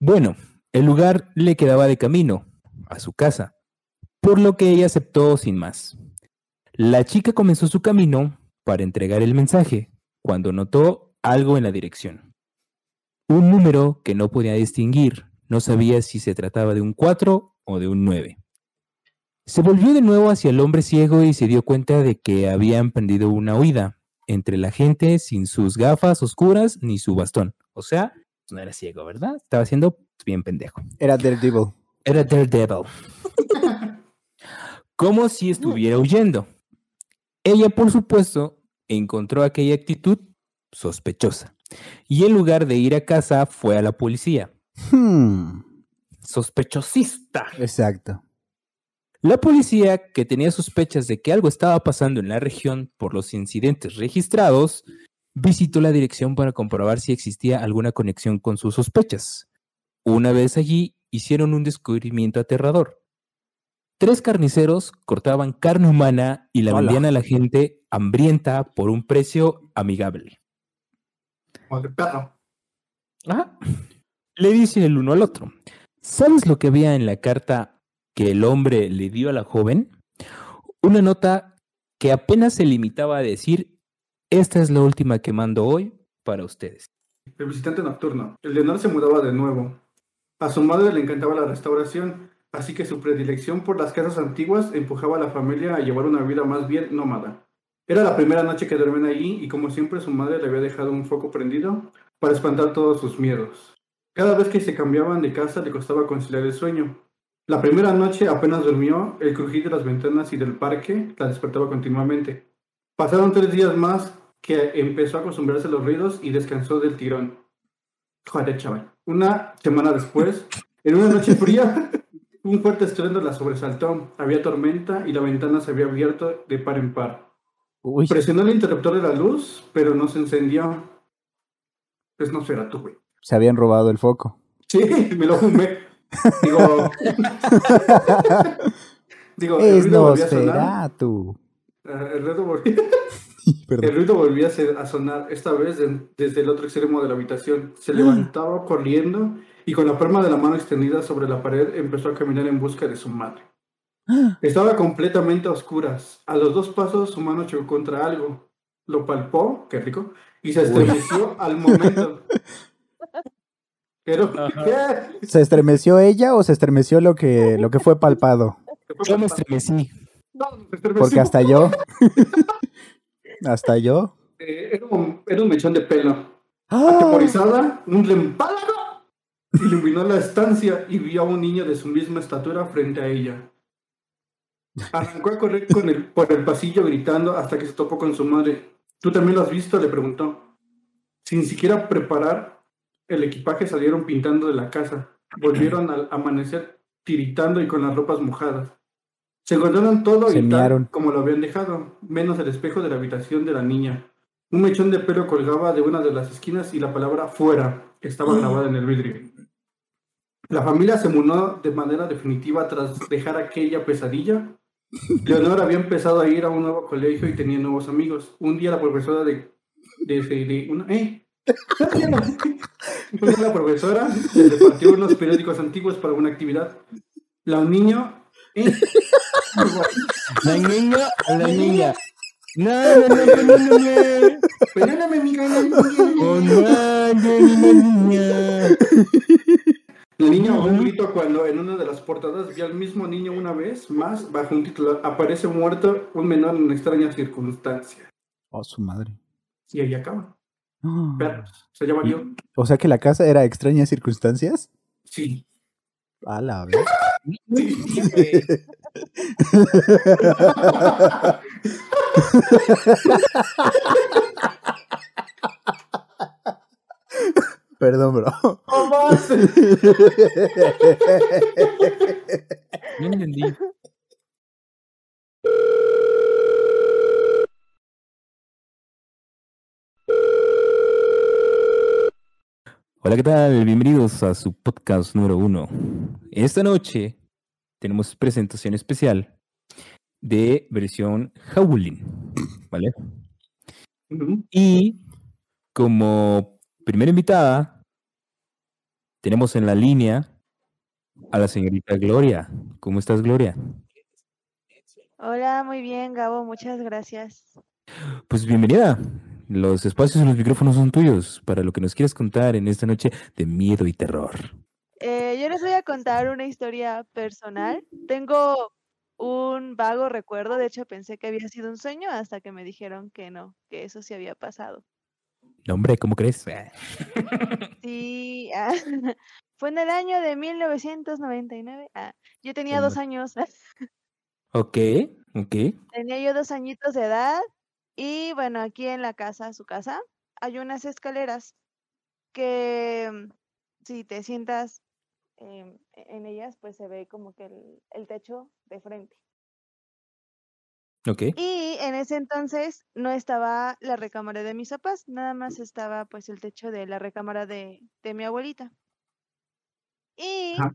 Bueno, el lugar le quedaba de camino a su casa, por lo que ella aceptó sin más. La chica comenzó su camino para entregar el mensaje cuando notó algo en la dirección. Un número que no podía distinguir, no sabía si se trataba de un 4 o de un 9. Se volvió de nuevo hacia el hombre ciego y se dio cuenta de que había emprendido una huida entre la gente sin sus gafas oscuras ni su bastón. O sea, no era ciego, ¿verdad? Estaba siendo bien pendejo. Era Daredevil. Era Daredevil. Como si estuviera huyendo. Ella, por supuesto, encontró aquella actitud sospechosa. Y en lugar de ir a casa, fue a la policía. Hmm, Sospechosista. exacto. La policía, que tenía sospechas de que algo estaba pasando en la región por los incidentes registrados, visitó la dirección para comprobar si existía alguna conexión con sus sospechas. Una vez allí, hicieron un descubrimiento aterrador. Tres carniceros cortaban carne humana y la Hola. vendían a la gente hambrienta por un precio amigable. Como perro. Ajá. Le dice el uno al otro. ¿Sabes lo que había en la carta que el hombre le dio a la joven? Una nota que apenas se limitaba a decir, esta es la última que mando hoy para ustedes. El visitante nocturno. El Leonor se mudaba de nuevo. A su madre le encantaba la restauración, así que su predilección por las casas antiguas empujaba a la familia a llevar una vida más bien nómada. Era la primera noche que duermen allí y como siempre su madre le había dejado un foco prendido para espantar todos sus miedos. Cada vez que se cambiaban de casa le costaba conciliar el sueño. La primera noche apenas durmió, el crujir de las ventanas y del parque la despertaba continuamente. Pasaron tres días más que empezó a acostumbrarse a los ruidos y descansó del tirón. Joder, chaval. Una semana después, en una noche fría, un fuerte estruendo la sobresaltó. Había tormenta y la ventana se había abierto de par en par. Uy, Presionó el interruptor de la luz, pero no se encendió. Pues no será tú, güey. se habían robado el foco. Sí, me lo fumé. Digo. Digo, el es ruido volvió a sonar. Nosferatu. Eh, El ruido volvió, Perdón. el ruido volvía a, sonar, esta vez de- desde el otro extremo de la habitación. Se levantaba corriendo y con la palma de la mano extendida sobre la pared empezó a caminar en busca de su madre. Estaba completamente a oscuras. A los dos pasos su mano chocó contra algo. Lo palpó, qué rico, y se estremeció al momento. Pero, ¿qué? ¿Se estremeció ella o se estremeció lo que, lo que fue palpado? Yo me estremecí. No, se estremeció. Porque hasta yo. hasta yo. Eh, era, un, era un mechón de pelo. ¡Ah! Atemorizada, un reempálago iluminó la estancia y vio a un niño de su misma estatura frente a ella. Arrancó a correr con el, por el pasillo gritando hasta que se topó con su madre. ¿Tú también lo has visto? le preguntó. Sin siquiera preparar el equipaje salieron pintando de la casa. Volvieron al amanecer tiritando y con las ropas mojadas. Se encontraron todo Se y tal como lo habían dejado, menos el espejo de la habitación de la niña. Un mechón de pelo colgaba de una de las esquinas y la palabra fuera estaba grabada en el vidrio. La familia se mudó de manera definitiva tras dejar aquella pesadilla. Leonor había empezado a ir a un nuevo colegio y tenía nuevos amigos. Un día la profesora de... de, de- de- una, ¡Eh! Un día la profesora le repartió unos periódicos antiguos para una actividad. La niño... ¡Eh! La niña, la niña. No, no, no, no, no, no, no. Perdóname, amiga, la Oh, niña. no, no, no. La niña un grito cuando en una de las portadas vio al mismo niño una vez más bajo un titular Aparece muerto un menor en extrañas circunstancias. Oh, su madre. Y ahí acaba. Ah. Perros. Se llama yo. O sea que la casa era extrañas circunstancias. Sí. A la vez. Perdón, bro. ¡No más! No entendí. Hola, ¿qué tal? Bienvenidos a su podcast número uno. Esta noche tenemos presentación especial de versión Howling, ¿vale? Y como primera invitada, tenemos en la línea a la señorita Gloria. ¿Cómo estás, Gloria? Hola, muy bien, Gabo, muchas gracias. Pues bienvenida. Los espacios y los micrófonos son tuyos para lo que nos quieras contar en esta noche de miedo y terror. Eh, yo les voy a contar una historia personal. Tengo un vago recuerdo, de hecho pensé que había sido un sueño hasta que me dijeron que no, que eso sí había pasado. No, hombre, ¿cómo crees? Ah, Sí, ah, fue en el año de 1999. ah, yo tenía dos años, Ok, ok. tenía yo dos añitos de edad y bueno, aquí en la casa, su casa, hay unas escaleras que mm, si te sientas em, e- en ellas, pues se ve como que el, el techo de frente. Ok. Y en ese entonces no estaba la recámara de mis papás, nada más estaba pues el techo de la recámara de, de mi abuelita. Y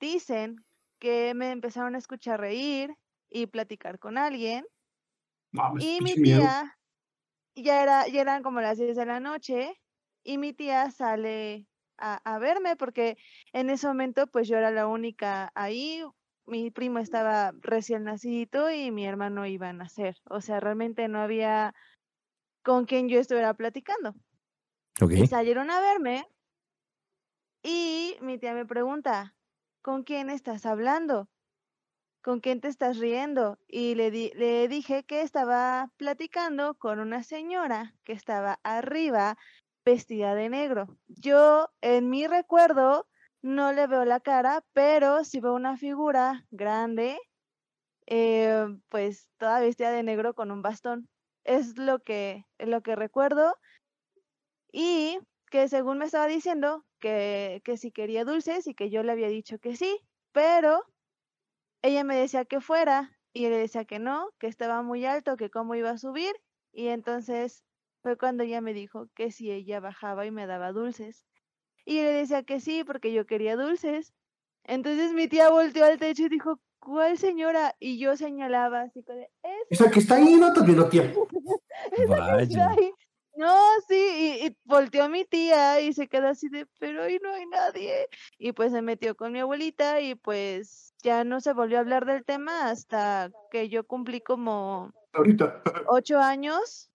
dicen que me empezaron a escuchar reír y platicar con alguien. Mames, Y mi miedo. tía, ya, era, ya eran como las 10 de la noche, y mi tía sale a, a verme porque en ese momento pues yo era la única ahí, mi primo estaba recién nacido y mi hermano iba a nacer, o sea, realmente no había con quien yo estuviera platicando. Y salieron a verme y mi tía me pregunta, ¿con quién estás hablando? ¿Con quién te estás riendo? Y le, di- le dije que estaba platicando con una señora que estaba arriba vestida de negro. Yo en mi recuerdo no le veo la cara, pero sí veo una figura grande, eh, pues toda vestida de negro con un bastón. Es lo que, lo que recuerdo. Y que según me estaba diciendo que, que si quería dulces y que yo le había dicho que sí, pero ella me decía que fuera y yo le decía que no, que estaba muy alto, que cómo iba a subir y entonces fue cuando ella me dijo que si ella bajaba y me daba dulces. Y yo le decía que sí porque yo quería dulces. Entonces mi tía volteó al techo y dijo, ¿cuál señora? Y yo señalaba así como de, "Esa Esa que está ahí, no te viendo, tía. Vaya. Ay, No, sí, y, y volteó mi tía y se quedó así de, pero ahí no hay nadie. Y pues se metió con mi abuelita y pues ya no se volvió a hablar del tema hasta que yo cumplí como Ahorita. ocho años.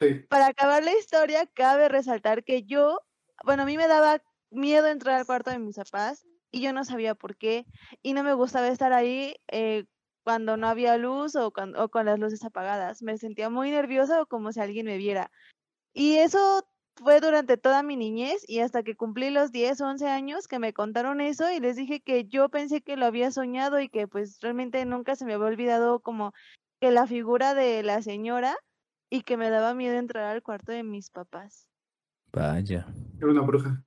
Sí. Para acabar la historia, cabe resaltar que yo, bueno, a mí me daba miedo entrar al cuarto de mis papás y yo no sabía por qué y no me gustaba estar ahí eh, cuando no había luz o, cuan- o con las luces apagadas. Me sentía muy nerviosa o como si alguien me viera. Y eso fue durante toda mi niñez y hasta que cumplí los 10 o 11 años que me contaron eso y les dije que yo pensé que lo había soñado y que pues realmente nunca se me había olvidado como que la figura de la señora y que me daba miedo entrar al cuarto de mis papás. Vaya. Era una bruja.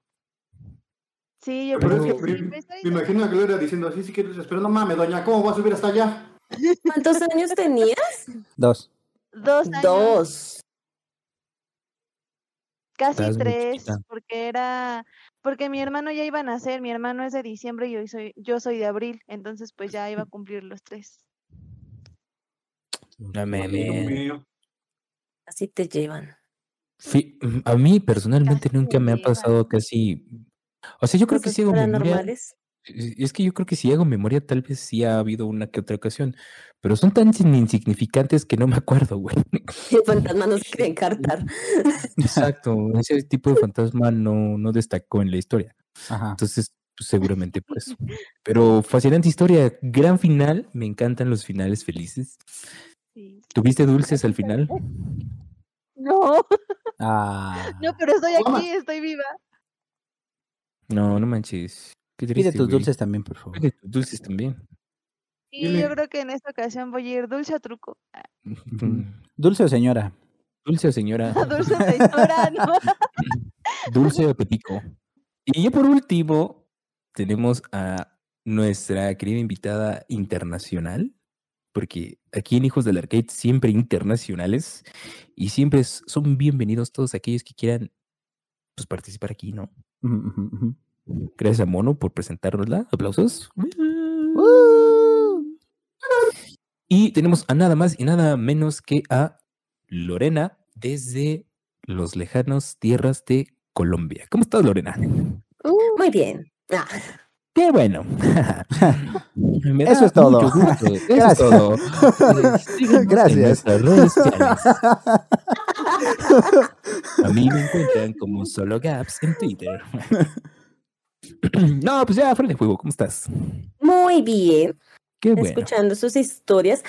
Sí, yo Pero creo es que que sí, me, me imagino a Gloria diciendo así, sí que pero no mames, doña, ¿cómo va a subir hasta allá? ¿Cuántos años tenías? Dos. Dos años, Dos. Casi Estás tres, porque era, porque mi hermano ya iba a nacer, mi hermano es de diciembre y yo soy, yo soy de abril, entonces pues ya iba a cumplir los tres. No me-. Así te llevan. A mí personalmente Casi nunca me ha pasado casi. O sea, yo creo que memoria. paranormales. Es es que yo creo que si hago memoria, tal vez sí ha habido una que otra ocasión. Pero son tan insignificantes que no me acuerdo, güey. El fantasma nos quiere encartar. Exacto. Ese tipo de fantasma no, no destacó en la historia. Ajá. Entonces, pues, seguramente por eso. Pero fascinante historia. Gran final. Me encantan los finales felices. Sí. ¿Tuviste dulces al final? No, Ah. no, pero estoy aquí, estoy viva. No, no manches. Qué Pide tus güey. dulces también, por favor. Pide tus dulces también. Y Dile. yo creo que en esta ocasión voy a ir dulce o truco. ¿Dulce o señora? Dulce o señora. Dulce o señora, ¿no? Dulce o Petico. Y ya por último, tenemos a nuestra querida invitada internacional, porque aquí en Hijos del Arcade siempre internacionales y siempre son bienvenidos todos aquellos que quieran pues, participar aquí, ¿no? Ujú, ujú, ujú. Gracias a Mono por presentárnosla. Aplausos. Y tenemos a nada más y nada menos que a Lorena desde los lejanos tierras de Colombia. ¿Cómo estás, Lorena? Muy bien. Ah, Qué bueno. Me Eso es todo. Eso Gracias. es todo. Gracias. A mí me encuentran como Solo Gaps en Twitter. No, pues ya, fuera de juego, ¿cómo estás? Muy bien. Qué bueno. Escuchando sus historias.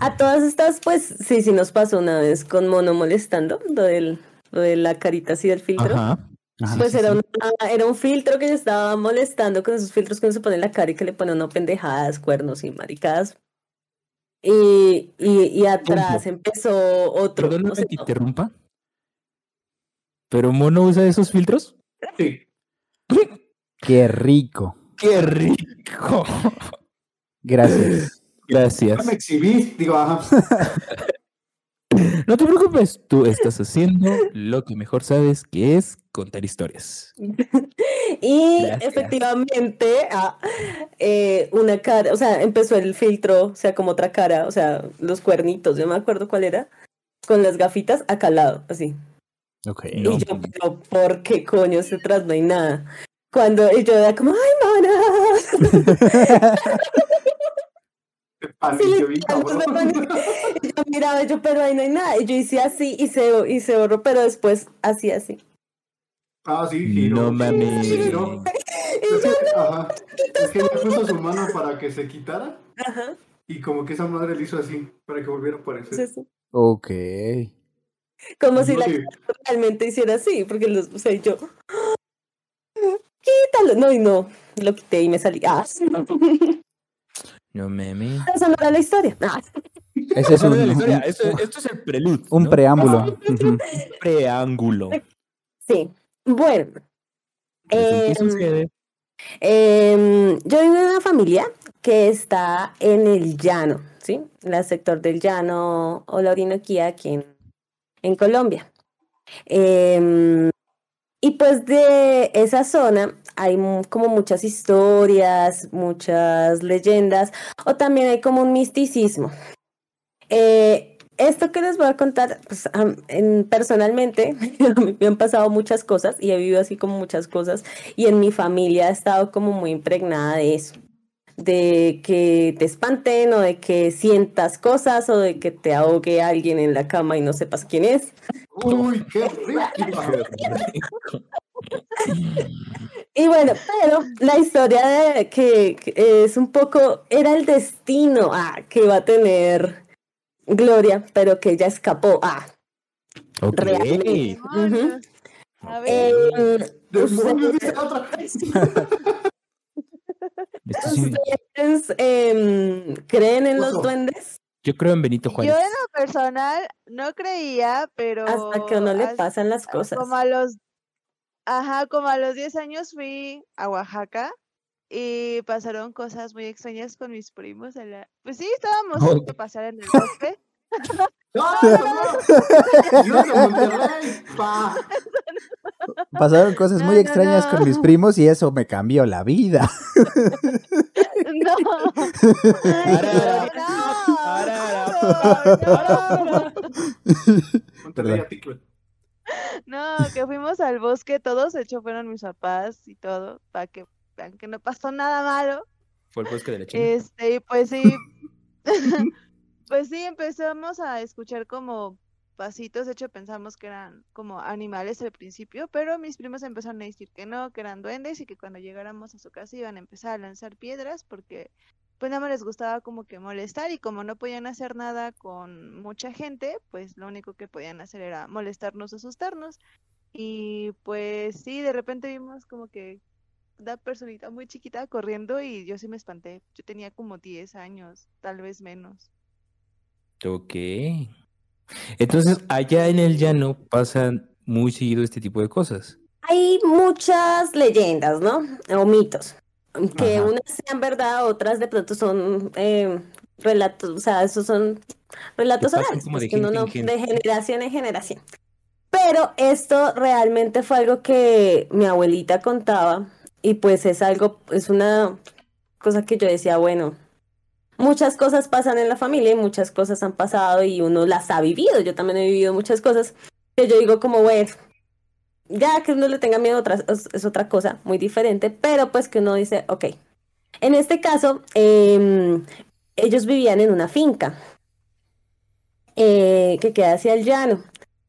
A todas estas, pues sí, sí nos pasó una vez con Mono molestando, lo, del, lo de la carita así del filtro. Ajá. Ajá. Pues sí, era, sí. una- era un filtro que yo estaba molestando con esos filtros que uno se pone en la cara y que le ponen uno pendejadas, cuernos y maricadas. Y, y, y atrás empezó otro. Perdóname no sé, que te interrumpa. ¿Pero Mono usa esos filtros? Sí. Qué rico. ¡Qué rico! Gracias. Gracias. Me exhibí, digo, ajá. No te preocupes, tú estás haciendo lo que mejor sabes, que es contar historias. Y Gracias. efectivamente, ah, eh, una cara, o sea, empezó el filtro, o sea, como otra cara, o sea, los cuernitos, yo me acuerdo cuál era, con las gafitas acá al lado, así. Ok. No, y yo, pero ¿por qué coño se atrás no hay nada? Cuando y yo era como, ¡ay, bien Entonces, cabrón. Y yo miraba, yo, pero ahí no hay nada. Y yo hice así y se, y se borró, pero después así, así. Ah, sí, giró. No mames. Sí, giró. Es que, ajá. Es que ella puso su mano para que se quitara Ajá. y como que esa madre le hizo así para que volviera a aparecer. Entonces, Ok. como si No, la sí. realmente hiciera así, porque los, o sea, y yo, quítalo. No, y no, lo quité y me salí. Ah, No meme. esa no era la historia. Ah, Ese es un, un- Esto, esto es el preludio. un ¿no? preámbulo. Preángulo. sí. Bueno. Entonces, ¿Qué Em? Em, yo vivo en una familia que está en el llano, ¿sí? En el sector del llano o la Orinoquía aquí en, en Colombia. Em, y pues de esa zona hay como muchas historias, muchas leyendas, o también hay como un misticismo. Eh, esto que les voy a contar, pues personalmente, me han pasado muchas cosas y he vivido así como muchas cosas y en mi familia ha estado como muy impregnada de eso, de que te espanten o de que sientas cosas o de que te ahogue alguien en la cama y no sepas quién es. Uy, qué rico. Y bueno, pero la historia de que, que es un poco, era el destino ah, que iba a tener Gloria, pero que ella escapó. Ah, Ok. realmente. Ujú. A Ok. ver. Eh, Demonios, dice la otra. Esto sí- ¿Ustedes em, creen en los duendes? yo creo en Benito Yo Juárez. en lo personal no creía, pero Hasta que a uno le as- pasan las cosas. como a los, ajá, como a los 10 años fui a Oaxaca y pasaron cosas muy extrañas con mis primos. en la- Pues sí, estábamos Oh. a pasar en el bosque. ¡No, no! ¡Dios de Monterrey! ¡Pa! Pasaron cosas No, muy no, extrañas con no. mis primos y eso me cambió la vida. No. Arara, No, que fuimos al bosque todos, de hecho fueron mis papás y todo, para que vean que no pasó nada malo. Fue el bosque de la China. Este, y pues sí, pues sí, empezamos a escuchar como pasitos, de hecho pensamos que eran como animales al principio, pero mis primos empezaron a decir que no, que eran duendes y que cuando llegáramos a su casa iban a empezar a lanzar piedras porque pues nada más les gustaba como que molestar y como no podían hacer nada con mucha gente, pues lo único que podían hacer era molestarnos asustarnos. Y pues sí, de repente vimos como que una personita muy chiquita corriendo y yo sí me espanté. Yo tenía como 10 años, tal vez menos. Ok. Entonces, allá en el llano pasan muy seguido este tipo de cosas. Hay muchas leyendas, ¿no? O mitos. Que Ajá. unas sean verdad, otras de pronto son eh, relatos, o sea, esos son relatos orales, como de pues, que uno gente en no- gente. de generación en generación. Pero esto realmente fue algo que mi abuelita contaba y pues es algo, es una cosa que yo decía, bueno, muchas cosas pasan en la familia y muchas cosas han pasado y uno las ha vivido. Yo también he vivido muchas cosas que yo digo como, bueno, ya que uno le tenga miedo a otras- es, es otra cosa muy diferente, pero pues que uno dice, ok. En este caso, em, ellos vivían en una finca eh, que queda hacia el llano.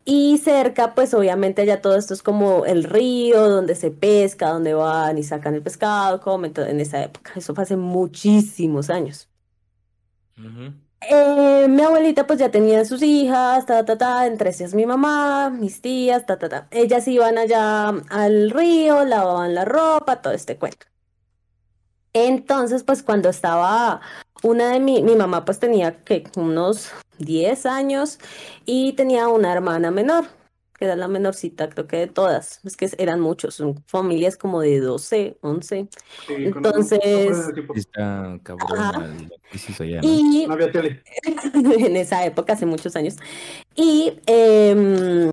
Y cerca, pues obviamente allá todo esto es como el río donde se pesca, donde van y sacan el pescado, comen, en esa época. Eso fue hace muchísimos años. Eh, mi abuelita pues ya tenía sus hijas, ta, ta, ta, entre ellas mi mamá, mis tías, ta, ta, ta. Ellas iban allá al río, lavaban la ropa, todo este cuento. Entonces, pues cuando estaba una de mi, mi mamá pues tenía que unos 10 años y tenía una hermana menor, que era la menorcita creo que de todas, es que eran muchos, son familias como de 12, 11. Sí, con- Entonces-. Y No había tele. en esa época, hace muchos años. Y em,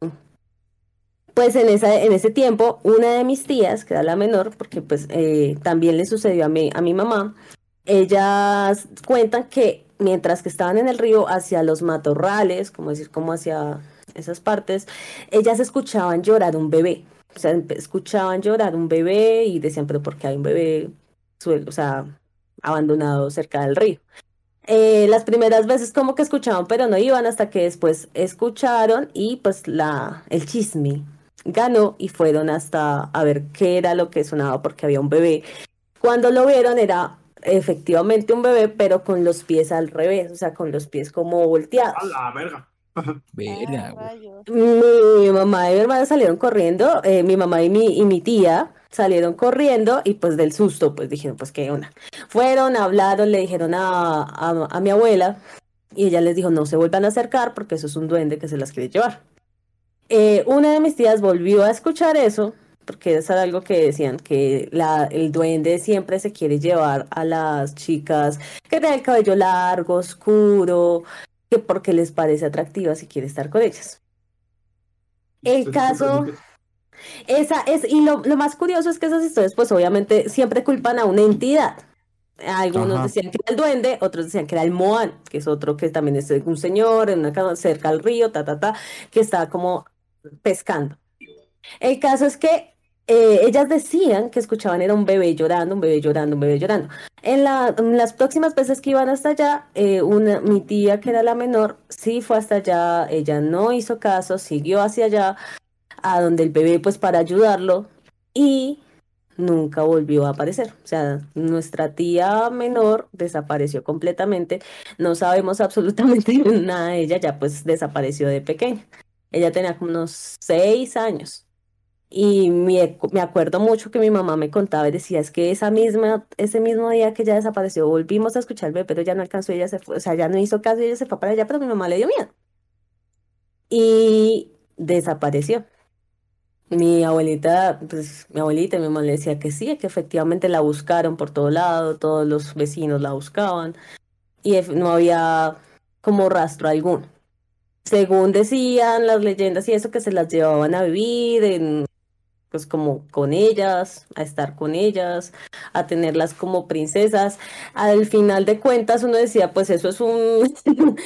pues en esa, en ese tiempo, una de mis tías, que era la menor, porque pues eh, también le sucedió a mi, a mi mamá, ellas cuentan que mientras que estaban en el río hacia los matorrales, como decir, como hacia esas partes, ellas escuchaban llorar un bebé. O sea, escuchaban llorar un bebé y decían, pero ¿por qué hay un bebé, suel- o sea, abandonado cerca del río? Eh, las primeras veces como que escuchaban, pero no iban hasta que después escucharon y pues la, el chisme ganó y fueron hasta a ver qué era lo que sonaba porque había un bebé. Cuando lo vieron era efectivamente un bebé, pero con los pies al revés, o sea, con los pies como volteados. A la verga. Verga, Ah. Mi mamá y mi hermana salieron corriendo, eh, mi mamá y mi, y mi tía salieron corriendo y pues del susto pues dijeron pues qué onda. Fueron, hablaron, le dijeron a, a, a mi abuela y ella les dijo no se vuelvan a acercar porque eso es un duende que se las quiere llevar. Eh, una de mis tías volvió a escuchar eso porque eso era algo que decían que la, el duende siempre se quiere llevar a las chicas que tienen el cabello largo, oscuro, que porque les parece atractiva si quiere estar con ellas. El caso, esa es, y lo, lo más curioso es que esas historias, pues obviamente siempre culpan a una entidad. Algunos Ajá. decían que era el duende, otros decían que era el Moan, que es otro que también es un señor en una casa cerca al río, ta, ta, ta, que está como pescando. El caso es que eh, ellas decían que escuchaban era un bebé llorando, un bebé llorando, un bebé llorando. En, la- en las próximas veces que iban hasta allá, eh, una, mi tía, que era la menor, sí fue hasta allá, ella no hizo caso, siguió hacia allá, a donde el bebé, pues para ayudarlo, y nunca volvió a aparecer. O sea, nuestra tía menor desapareció completamente, no sabemos absolutamente nada de ella, ya pues desapareció de pequeña. Ella tenía como unos seis años. Y me, me acuerdo mucho que mi mamá me contaba y decía, es que esa misma, ese mismo día que ella desapareció, volvimos a escuchar el bebé, pero ya no alcanzó, ella se fue, o sea, ya no hizo caso ella se fue para allá, pero mi mamá le dio miedo. Y desapareció. Mi abuelita, pues mi abuelita mi mamá le decía que sí, que efectivamente la buscaron por todo lado, todos los vecinos la buscaban y no había como rastro alguno. Según decían las leyendas y eso, que se las llevaban a vivir en, pues como con ellas, a estar con ellas, a tenerlas como princesas. Al final de cuentas uno decía, pues eso es un,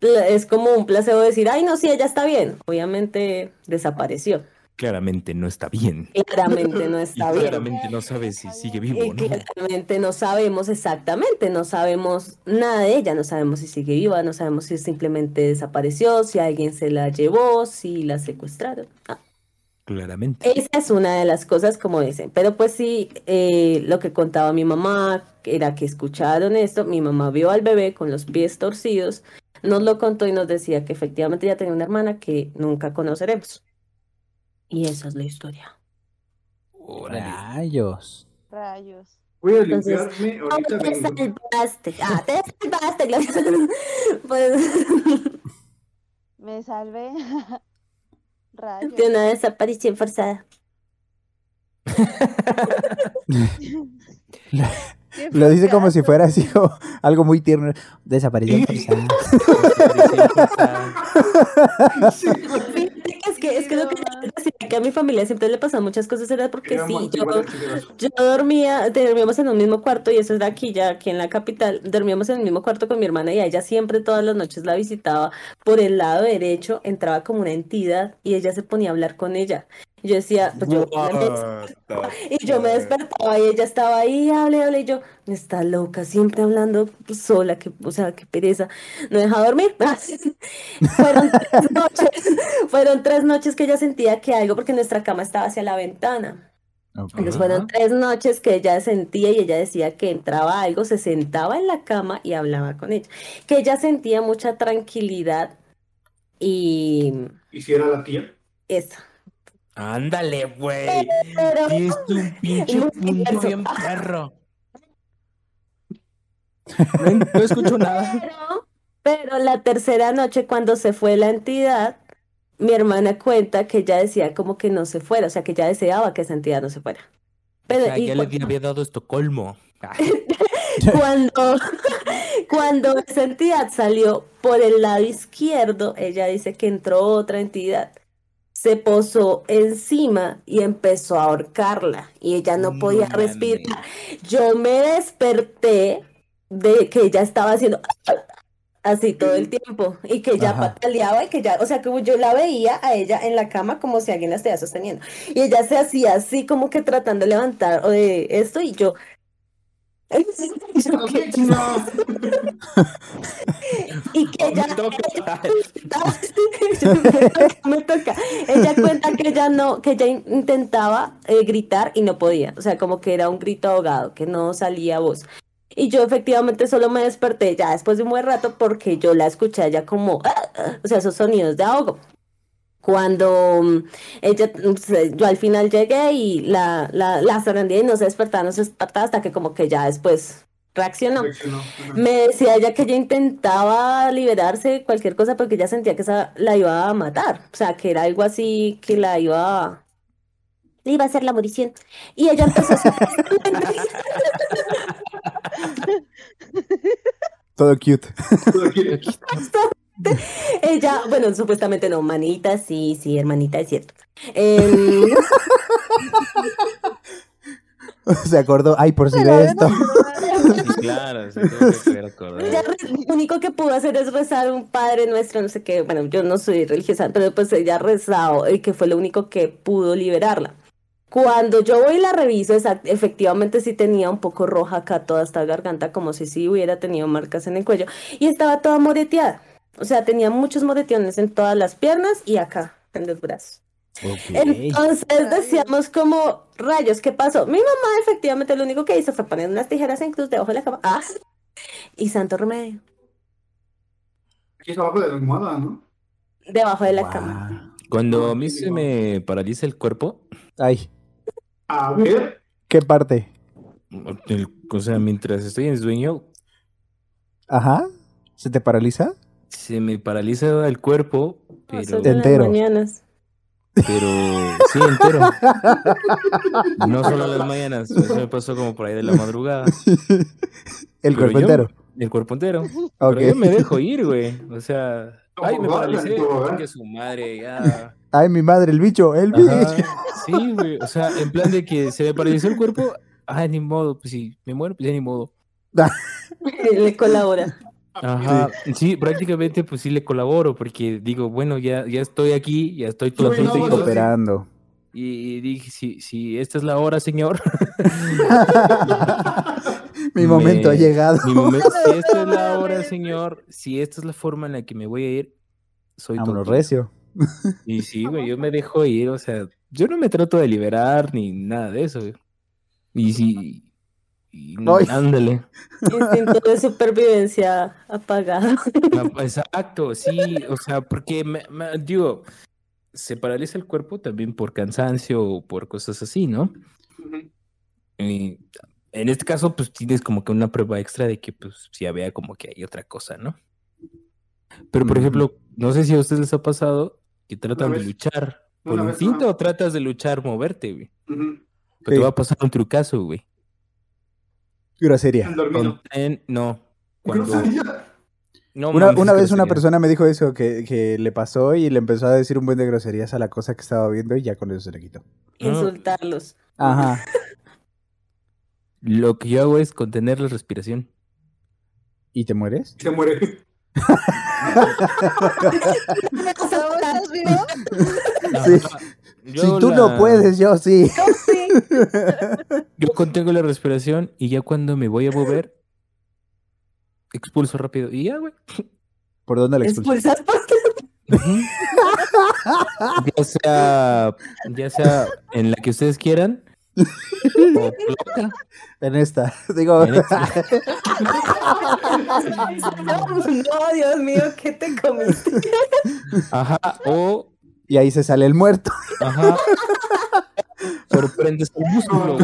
es como un placebo decir, ay no, sí, ella está bien. Obviamente desapareció. Claramente no está bien. Claramente no Y está bien. claramente no sabe si sigue vivo o no. claramente no sabemos exactamente, no sabemos nada de ella, no sabemos si sigue viva, no sabemos si simplemente desapareció, si alguien se la llevó, si la secuestraron. Ah, Claramente. esa es una de las cosas como dicen, pero pues sí, eh, lo que contaba mi mamá era que escucharon esto, mi mamá vio al bebé con los pies torcidos, nos lo contó y nos decía que efectivamente ella tenía una hermana que nunca conoceremos. Y esa es la historia. Rayos. Rayos. Voy a Entonces, limpiarme, ¿Cómo ahorita te vengo. salvaste? Ah, te salvaste. Pues Me salvé. Rayos. de una desaparición forzada. Lo dice como si fuera así algo muy tierno. Desapareció forzada. Fíjate que es que, es que lo que decía, que a mi familia siempre le pasan muchas cosas era porque Era sí, yo, yo dormía, dormíamos en un mismo cuarto y eso era aquí ya, aquí en la capital, dormíamos en el mismo cuarto con mi hermana y a ella siempre todas las noches la visitaba por el lado derecho, entraba como una entidad y ella se ponía a hablar con ella. Y Yo decía, pues yo, y yo me despertaba y ella estaba ahí, hable, hable, y yo, está loca, siempre hablando sola, que, o sea, qué pereza, no deja dormir. Fueron tres noches, fueron tres noches que ella sentía que algo, porque nuestra cama estaba hacia la ventana. Entonces fueron tres noches que ella sentía y ella decía que entraba algo, se sentaba en la cama y hablaba con ella. Que ella sentía mucha tranquilidad y ¿Y si era la tía? eso. Ándale, güey. Pero Tienes un pinche punto bien perro. No, no escucho nada. Pero, pero la tercera noche, cuando se fue la entidad, mi hermana cuenta que ella decía como que no se fuera, o sea, que ella deseaba que esa entidad no se fuera. Pero O sea, y ya cu- le había dado Estocolmo. Cuando, cuando esa entidad salió por el lado izquierdo, ella dice que entró otra entidad. Se posó encima y empezó a ahorcarla y ella no podía respirar. Yo me desperté de que ella estaba haciendo así todo el tiempo y que ella Ajá. pataleaba y que ya, o sea, como yo la veía a ella en la cama como si alguien la estuviera sosteniendo y ella se hacía así como que tratando de levantar o de esto y yo No. y que ella me toca. me. Ella cuenta que ella no, que ella in- intentaba eh, gritar y no podía, o sea, como que era un grito ahogado, que no salía voz. Y yo efectivamente solo me desperté ya después de un buen rato porque yo la escuché ya como, "Ah", ah", o sea, esos sonidos de ahogo. Cuando mm, ella, mm, se- yo al final llegué y la, la, la zarandía y no se despertaba, no se despertaba hasta que como que ya después reaccionó. Me decía ella que ella intentaba liberarse de cualquier cosa porque ella sentía que esa la iba a matar. O sea, que era algo así que la iba a... Le iba a hacer la morición. Y ella empezó a Todo cute. Todo aquí. Ella, bueno, supuestamente no, manita, sí, sí, hermanita, es cierto. Em, Se acordó. Ay, por si Pero ve no esto. Sí, claro, tuvo que poder acordar. ella re- lo único que pudo hacer es rezar un Padre Nuestro, no sé qué, bueno, yo no soy religiosa, pero pues ella rezado y que fue lo único que pudo liberarla. Cuando yo voy y la reviso, exact- efectivamente sí tenía un poco roja acá toda esta garganta, como si sí hubiera tenido marcas en el cuello, y estaba toda moreteada. O sea, tenía muchos moreteones en todas las piernas y acá, en los brazos. Entonces decíamos como, rayos, ¿qué pasó? Mi mamá efectivamente lo único que hizo fue poner unas tijeras en cruz debajo de la cama. Ah, y santo remedio, Aquí es abajo de la almohada, ¿no? debajo de la cama. Cuando a mí se me paraliza el cuerpo, Ay, A ver, ¿qué parte? El- o sea, mientras estoy en sueño, Ajá. ¿Se te paraliza? Se me paraliza el cuerpo, No, pero, solo en las Entero. mañanas. pero sí, entero. No solo en las mañanas, eso me pasó como por ahí de la madrugada. El Pero cuerpo yo- entero. El cuerpo entero. Ok. Pero yo me dejo ir, güey. O sea, ay, me paralicé. Batman, como Que su madre, ya. Ay, mi madre, el bicho, el Ajá, bicho. Sí, güey. O sea, en plan de que se me paralizó el cuerpo. Ay, ni modo. Pues si me muero, pues ya ni modo. Le colabora. Ajá. Sí, prácticamente pues sí le colaboro porque digo, bueno, ya, ya estoy aquí, ya estoy todo Sí, no, tonto y- sí. Y, dije, si, si esta es la hora, señor. Mi momento ha Me- llegado. mi momento, si esta es la hora, señor, si esta es la forma en la que me voy a ir, soy tonto. recio. Y sí, güey, yo me dejo ir, o sea, yo no me trato de liberar ni nada de eso. güey. Y sí, y Ay. ándale. Instinto de supervivencia apagado. Exacto, sí, o sea, porque me, me- digo, se paraliza el cuerpo también por cansancio o por cosas así, ¿no? Y en este caso, pues tienes como que una prueba extra de que, pues, ya vea como que hay otra cosa, ¿no? Pero, por ejemplo, no sé si a ustedes les ha pasado que tratan de luchar con Una un vez, tinto ajá. o tratas de luchar, moverte, güey. Pero Sí. te va a pasar un trucazo, güey. Con tren, no. Cuando, Grosería. no Una, mames, una es vez una persona me dijo eso, que, que le pasó y le empezó a decir un buen de groserías a la cosa que estaba viendo y ya con eso se le quitó. Insultarlos. Ajá. Lo que yo hago es contener la respiración. ¿Y te mueres? Se muere. ¿Estás vivo? Sí. Ajá. Si tú no puedes, yo sí. Yo contengo la respiración y ya cuando me voy a mover, expulso rápido. Y ya, güey. ¿Por dónde la expulsas? Expulsas por ya sea, ya sea en la que ustedes quieran. o loca. En esta. Digo, En esta. No, Dios mío, ¿qué te comiste? Ajá. O y ahí se sale el muerto. ajá. Sorprendes el músculo,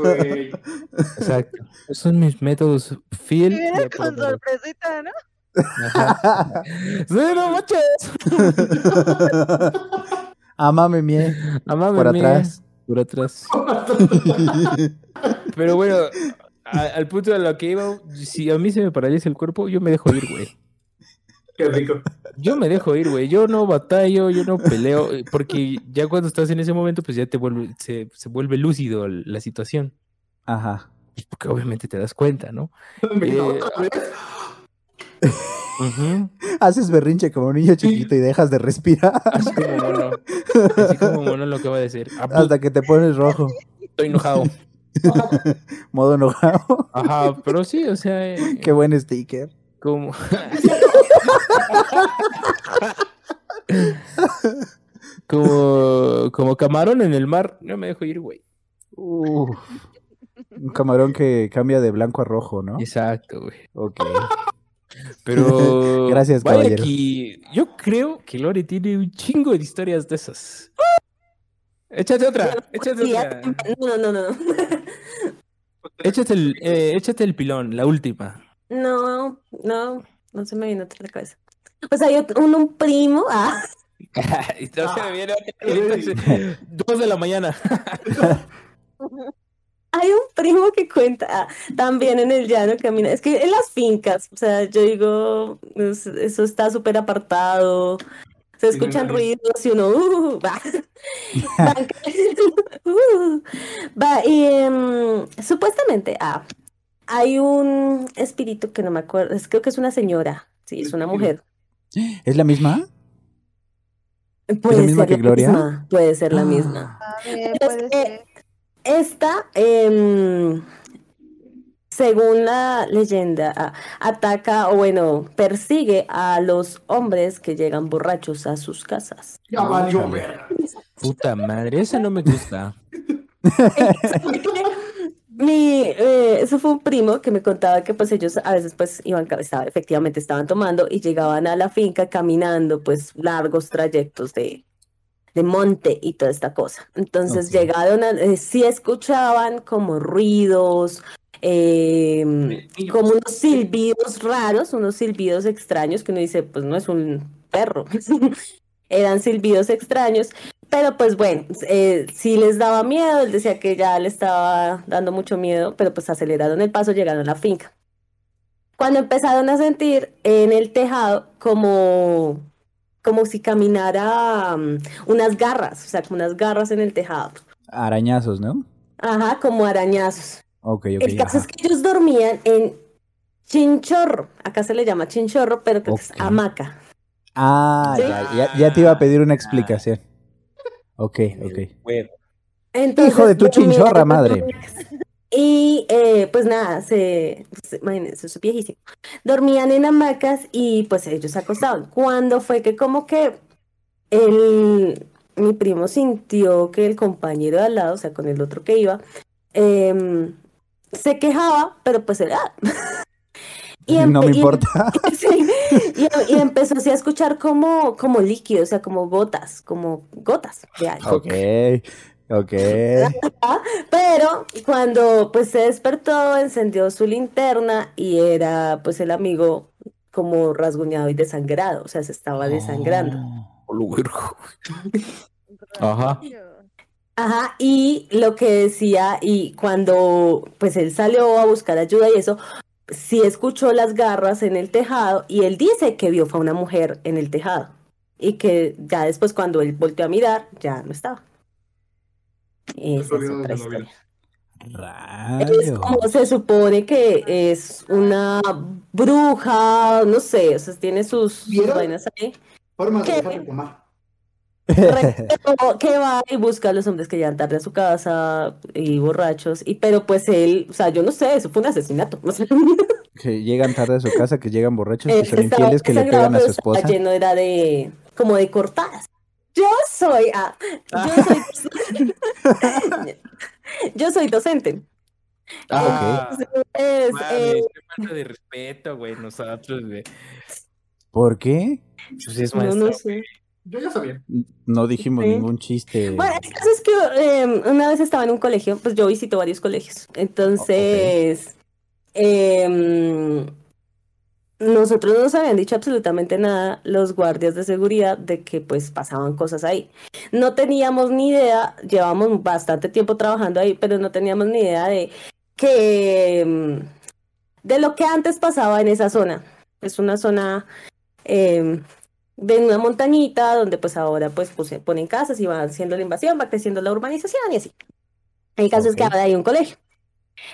güey. Exacto. Esos son mis métodos fiel. Y viene de con sorpresita, ¿no? Ajá. Sí, no manches. Amame mie. Amame Por atrás. Por atrás. Pero bueno, a- al punto de lo que iba, si a mí se me paraliza el cuerpo, yo me dejo ir, güey. Qué rico. Yo me dejo ir, güey. Yo no batallo, yo no peleo, eh, porque ya cuando estás en ese momento, pues ya te vuelve, se, se vuelve lúcido la situación. Ajá. Porque obviamente te das cuenta, ¿no? Me Eh, otra vez. Ujú. Haces berrinche como un niño chiquito y dejas de respirar Así como mono. Así como mono lo acaba de decir. Ah, pues, hasta que te pones rojo. Estoy enojado. Modo enojado. Ajá, pero sí, o sea, eh, Qué buen sticker. como. como, como camarón en el mar, no me dejo ir, güey. Uf. Un camarón que cambia de blanco a rojo, ¿no? Exacto, güey. Ok. Pero. Gracias, vaya caballero. que yo creo que Lore tiene un chingo de historias de esas. Échate otra, échate Sí, ya otra. no, no, no. Échate el, eh, échate el pilón, la última. No, no, no se me viene otra la cabeza. O sea, yo un, un primo, ah, Y no se me viene otra ahorita, Dos de la mañana. hay un primo que cuenta ah, también en el llano camina. Es que en las fincas, o sea, yo digo, es- eso está súper apartado. Se escuchan ruidos y uno, uh, va. Uh, va, y em, supuestamente, ah, hay un espíritu que no me acuerdo, es, creo que es una señora, sí, es una mujer. ¿Es la misma? Puede misma ser que la Gloria? misma, puede ser la Ah. misma. A ver, es puede ser. Esta, em, según la leyenda, ah, ataca o bueno, persigue a los hombres que llegan borrachos a sus casas. Ya valió. Puta madre, esa no me gusta. Mi, eh, eso fue un primo que me contaba que pues ellos a veces pues iban, estaba, efectivamente estaban tomando y llegaban a la finca caminando pues largos trayectos de, de monte y toda esta cosa. Entonces Ok. llegaron a, eh, sí escuchaban como ruidos, Niños. como unos silbidos raros, unos silbidos extraños que uno dice, pues no es un perro, eran silbidos extraños, pero pues bueno, eh, sí les daba miedo, él decía que ya le estaba dando mucho miedo, pero pues aceleraron el paso, llegaron a la finca. Cuando empezaron a sentir en el tejado como, como si caminara mm, unas garras, o sea, como unas garras en el tejado. Arañazos, ¿no? Ajá, como arañazos. Ok, ok. El caso ajá. es que ellos dormían en chinchorro. Acá se le llama chinchorro, pero creo que es hamaca. Ah, ¿Sí? ya, ya te iba a pedir una explicación. Ok, ok. Bueno, Entonces, Hijo de tu chinchorra, madre. Y eh, pues nada, se, pues, imagínense, eso es viejísimo. Dormían en hamacas y pues ellos se acostaban. Cuando fue que como que el, mi primo sintió que el compañero de al lado, o sea, con el otro que iba, em, se quejaba, pero pues él... ah. Y no me y- importa. Sí, y, y empezó así a escuchar como, como líquido, o sea, como gotas, como gotas de algo. Ok, ok. Pero cuando pues se despertó, encendió su linterna y era pues el amigo como rasguñado y desangrado, o sea, se estaba desangrando. Oh. Ajá. Ajá, y lo que decía, y cuando pues él salió a buscar ayuda y eso, sí escuchó las garras en el tejado y él dice que vio fue a una mujer en el tejado y que ya después cuando él volteó a mirar, ya no estaba. Esa es otra de historia. Es como se supone que es una bruja, no sé, o sea, tiene sus, sus vainas ahí. Formas de ¿Qué? dejar de tomar. Que va y busca a los hombres que llegan tarde a su casa y borrachos, y pero pues él, o sea, yo no sé, eso fue un asesinato. o sea, Que llegan tarde a su casa, que llegan borrachos, que son infieles, que le pegan a su esposa. lleno era de, como de cortadas. Yo soy, ah, yo soy, yo soy docente. Ah, Entonces, mames, eh, qué falta de respeto, güey, nosotros, güey. ¿Por qué? Pues es no, no sé. Yo ya sabía. No dijimos ningún chiste. Bueno, el caso es que eh, una vez estaba en un colegio, pues yo visito varios colegios. Entonces, em, nosotros no nos habían dicho absolutamente nada los guardias de seguridad de que pues pasaban cosas ahí. No teníamos ni idea, llevamos bastante tiempo trabajando ahí, pero no teníamos ni idea de que em, de lo que antes pasaba en esa zona. Es una zona em, de una montañita donde pues ahora pues, pues, se ponen casas y va haciendo la invasión, va creciendo la urbanización y así. El caso es que ahora hay un colegio.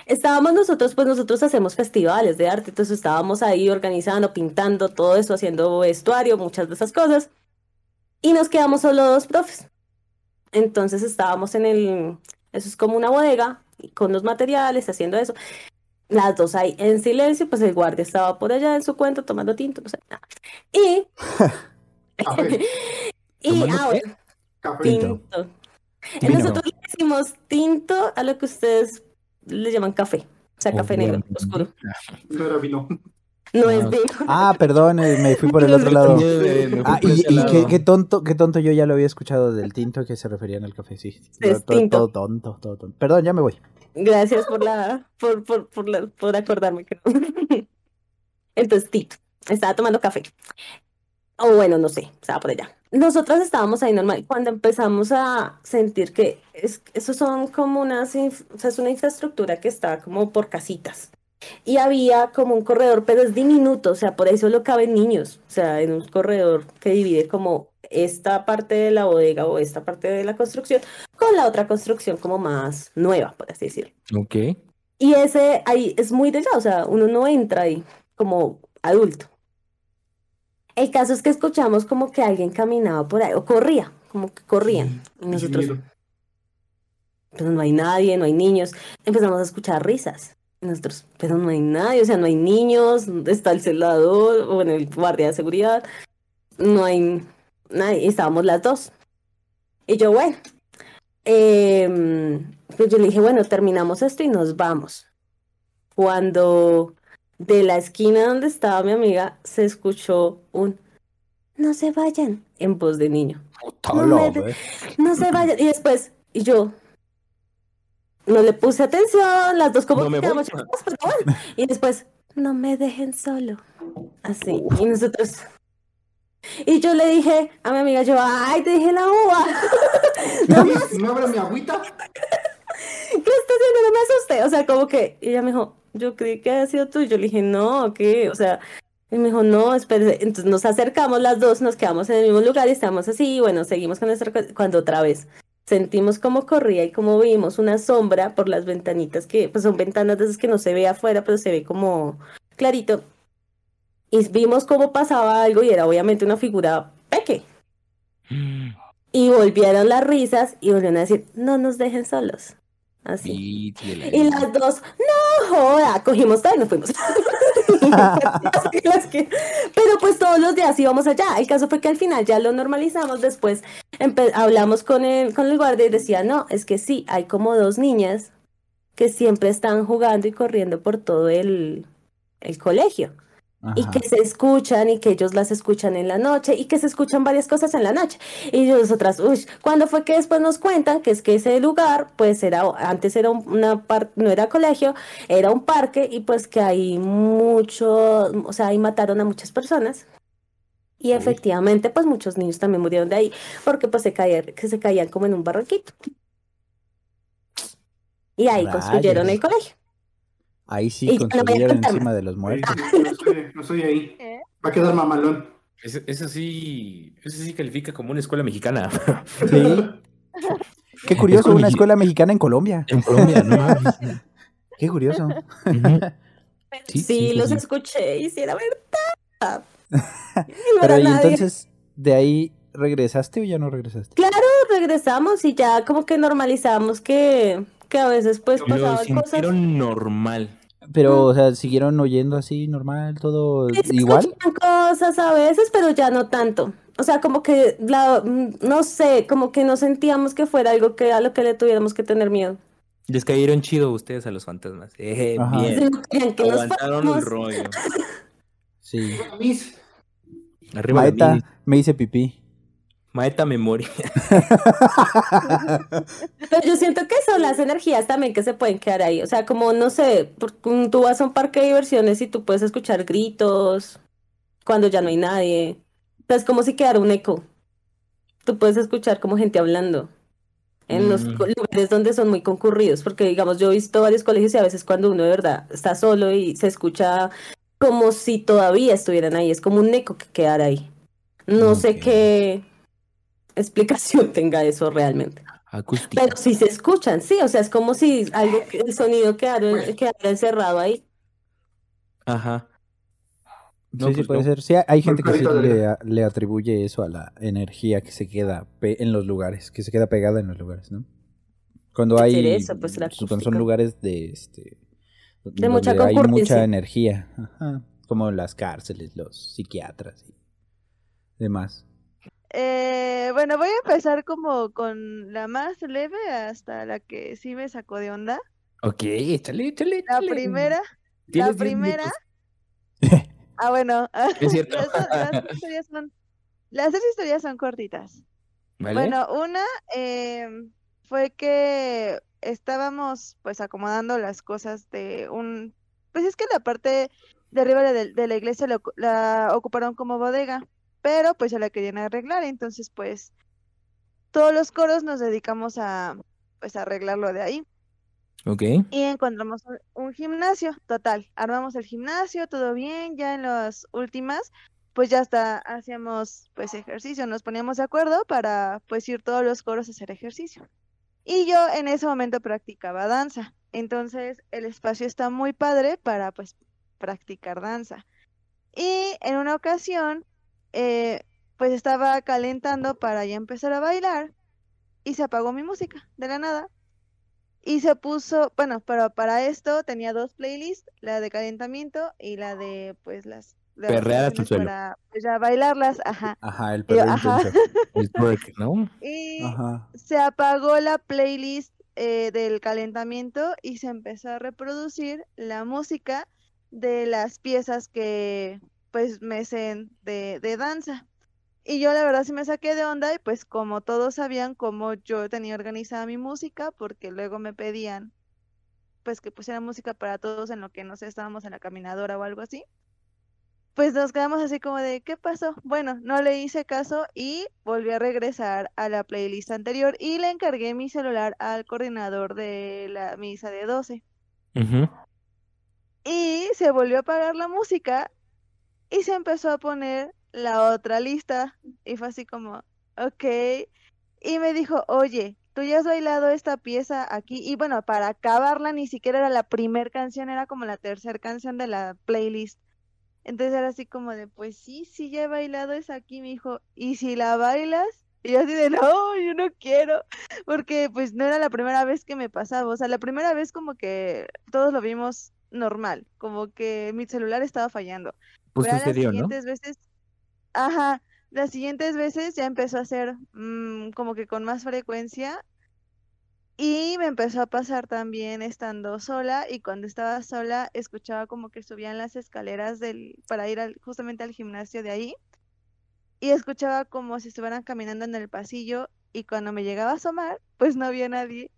Estábamos nosotros, pues nosotros hacemos festivales de arte, entonces estábamos ahí organizando, pintando, todo eso, haciendo vestuario, muchas de esas cosas. Y nos quedamos solo dos profes. Entonces estábamos en el, eso es como una bodega, con los materiales, haciendo eso. Las dos ahí en silencio, pues el guardia estaba por allá en su cuento tomando tinto, no sé, nada. Y, Café. y ¿Tomando ah, Café. Tinto. tinto. Tinto. Nosotros le decimos tinto a lo que ustedes le llaman café. O sea, café negro, oscuro. No era vino. No Ah, es vino. Ah, perdón, eh, me fui por el otro lado. Fui Ah, y, qué, qué tonto, qué tonto yo ya lo había escuchado del tinto que se referían al café, sí. Es todo, tinto. todo tonto, todo tonto. Perdón, ya me voy. Gracias por la, por, por, por, la- por acordarme no. Entonces, Tito, estaba tomando café. O bueno, no sé, estaba por allá. Nosotras estábamos ahí normal. Cuando empezamos a sentir que es, eso son como unas, o sea, es una infraestructura que está como por casitas. Y había como un corredor, pero es diminuto, o sea, por ahí solo caben niños. O sea, en un corredor que divide como esta parte de la bodega o esta parte de la construcción con la otra construcción como más nueva, por así decirlo. Ok. Y ese ahí es muy delgado, o sea, uno no entra ahí como adulto. El caso es que escuchamos como que alguien caminaba por ahí, o corría, como que corrían. Y nosotros, pero no hay nadie, no hay niños. Empezamos a escuchar risas. Y nosotros, pero no hay nadie, o sea, no hay niños, está el celador, o bueno, el guardia de seguridad, no hay nadie, y estábamos las dos. Y yo, bueno, em, pues yo le dije, bueno, terminamos esto y nos vamos. Cuando de la esquina donde estaba mi amiga se escuchó un no se vayan, en voz de niño. No me- ve- No se vayan. Y después, y yo no le puse atención, las dos como No que quedamos bueno. Y después, no me dejen solo. Así. Y nosotros. Y yo le dije a mi amiga, yo, ay, te dije la uva. no me ¿Me abre mi agüita? ¿qué estás haciendo? No me asusté. O sea, como que y ella me dijo, yo creí que había sido tú. Yo le dije, no, ¿qué? O sea, y me dijo, no, espérese. Entonces nos acercamos las dos, nos quedamos en el mismo lugar y estamos así. Y bueno, seguimos con nuestra. Cuando otra vez sentimos cómo corría y cómo vimos una sombra por las ventanitas que, pues son ventanas de esas que no se ve afuera, pero se ve como clarito. Y vimos cómo pasaba algo y era obviamente una figura peque. Y volvieron las risas y volvieron a decir, no nos dejen solos. Así. Y las dos, no joda, cogimos todo y nos fuimos. Pero pues todos los días íbamos allá. El caso fue que al final ya lo normalizamos. Después hablamos con el, con el guardia y decía, no, es que sí, hay como dos niñas que siempre están jugando y corriendo por todo el, el colegio. Y que se escuchan y que ellos las escuchan en la noche y que se escuchan varias cosas en la noche. Y nosotras, uy, ¿cuándo fue que después nos cuentan que es que ese lugar, pues era, antes era un- una parte, no era colegio, era un parque y pues que hay mucho, o sea, ahí mataron a muchas personas. Y efectivamente, pues muchos niños también murieron de ahí porque pues se caían, que se caían como en un barranquito. Y ahí construyeron el colegio. Ahí sí contar encima de los muertos. No estoy, no estoy ahí. Va a quedar mamalón. Ese, ese sí, ese sí califica como una escuela mexicana. Sí. Qué curioso, Escuela una escuela mexicana en Colombia. En Colombia, ¿no? Qué curioso. Sí, Sí, sí, los sí. escuché y sí era verdad. No Pero y entonces, ¿de ahí regresaste o ya no regresaste? Claro, regresamos y ya como que normalizamos que, que a veces pues pasaban cosas. normal. Pero, o sea, ¿siguieron oyendo así normal, todo Sí, igual? cosas a veces, pero ya no tanto. O sea, como que, la, mm, no sé, como que no sentíamos que fuera algo que a lo que le tuviéramos que tener miedo. Les cayeron chido ustedes a los fantasmas. Eh, Ajá. bien. Querían que Aguantaron el rollo. Sí. Arriba. Maeta, me hice pipí. Maeta memoria. Pero yo siento que son las energías también que se pueden quedar ahí. O sea, como, no sé, mm, tú vas a un parque de diversiones y tú puedes escuchar gritos cuando ya no hay nadie. O sea, es como si quedara un eco. Tú puedes escuchar como gente hablando en los Mm. lugares donde son muy concurridos. Porque, digamos, yo he visto varios colegios y a veces cuando uno de verdad está solo y se escucha como si todavía estuvieran ahí. Es como un eco que quedara ahí. No sé qué explicación tenga eso realmente. Acústica. Pero si se escuchan, sí, o sea, es como si algo, el sonido quedara, quedara encerrado ahí. Ajá. No, sí, sí, pues puede no. ser. Sí, hay gente que sí le, le atribuye eso a la energía que se queda en los lugares, que se queda pegada en los lugares, ¿no? Cuando hay, eso, pues, la cuando son lugares de, este, De mucha donde hay mucha energía, Ajá. como las cárceles, los psiquiatras y demás. Eh, bueno, voy a empezar como con la más leve hasta la que sí me sacó de onda. Ok, échale, échale. La échale. primera, Tienes la 10 primera. Ah, bueno. Es cierto. Las, las historias son, las dos historias son cortitas. ¿Vale? Bueno, una em, fue que estábamos pues acomodando las cosas de un, pues es que la parte de arriba de, de la iglesia la, la ocuparon como bodega, pero pues se la querían arreglar, entonces pues todos los coros nos dedicamos a pues arreglarlo de ahí. Ok. Y encontramos un, un gimnasio, total, armamos el gimnasio, todo bien, ya en las últimas, pues ya hasta hacíamos pues ejercicio, nos poníamos de acuerdo para pues ir todos los coros a hacer ejercicio. Y yo en ese momento practicaba danza, entonces el espacio está muy padre para pues practicar danza. Y en una ocasión, eh, pues estaba calentando para ya empezar a bailar y se apagó mi música de la nada. Y se puso, bueno, pero para esto tenía dos playlists, la de calentamiento y la de pues las, las Perrear suelo. para pues, ya bailarlas, ajá. Ajá, el intenso. El twerk, ¿no? Y Ajá. se apagó la playlist eh, del calentamiento y se empezó a reproducir la música de las piezas que pues me sé de, de danza. Y yo la verdad sí me saqué de onda y pues como todos sabían cómo yo tenía organizada mi música, porque luego me pedían pues que pusiera música para todos en lo que no sé, estábamos en la caminadora o algo así. Pues nos quedamos así como de, ¿qué pasó? Bueno, no le hice caso y volví a regresar a la playlist anterior y le encargué mi celular al coordinador de la misa de 12. Ujú. Y se volvió a apagar la música y se empezó a poner la otra lista. Y fue así como, ok. Y me dijo, oye, tú ya has bailado esta pieza aquí. Y bueno, para acabarla ni siquiera era la primer canción, era como la tercera canción de la playlist. Entonces era así como de, pues sí, sí, ya he bailado esa aquí, me dijo, ¿y si la bailas? Y yo así de, no, yo no quiero, porque pues no era la primera vez que me pasaba, o sea, la primera vez como que todos lo vimos normal, como que mi celular estaba fallando. Pues Pero a las sucedió, ¿no? siguientes veces, ajá, las siguientes veces ya empezó a ser mm, como que con más frecuencia y me empezó a pasar también estando sola y cuando estaba sola escuchaba como que subían las escaleras del para ir al, justamente al gimnasio de ahí y escuchaba como si estuvieran caminando en el pasillo y cuando me llegaba a asomar pues no había nadie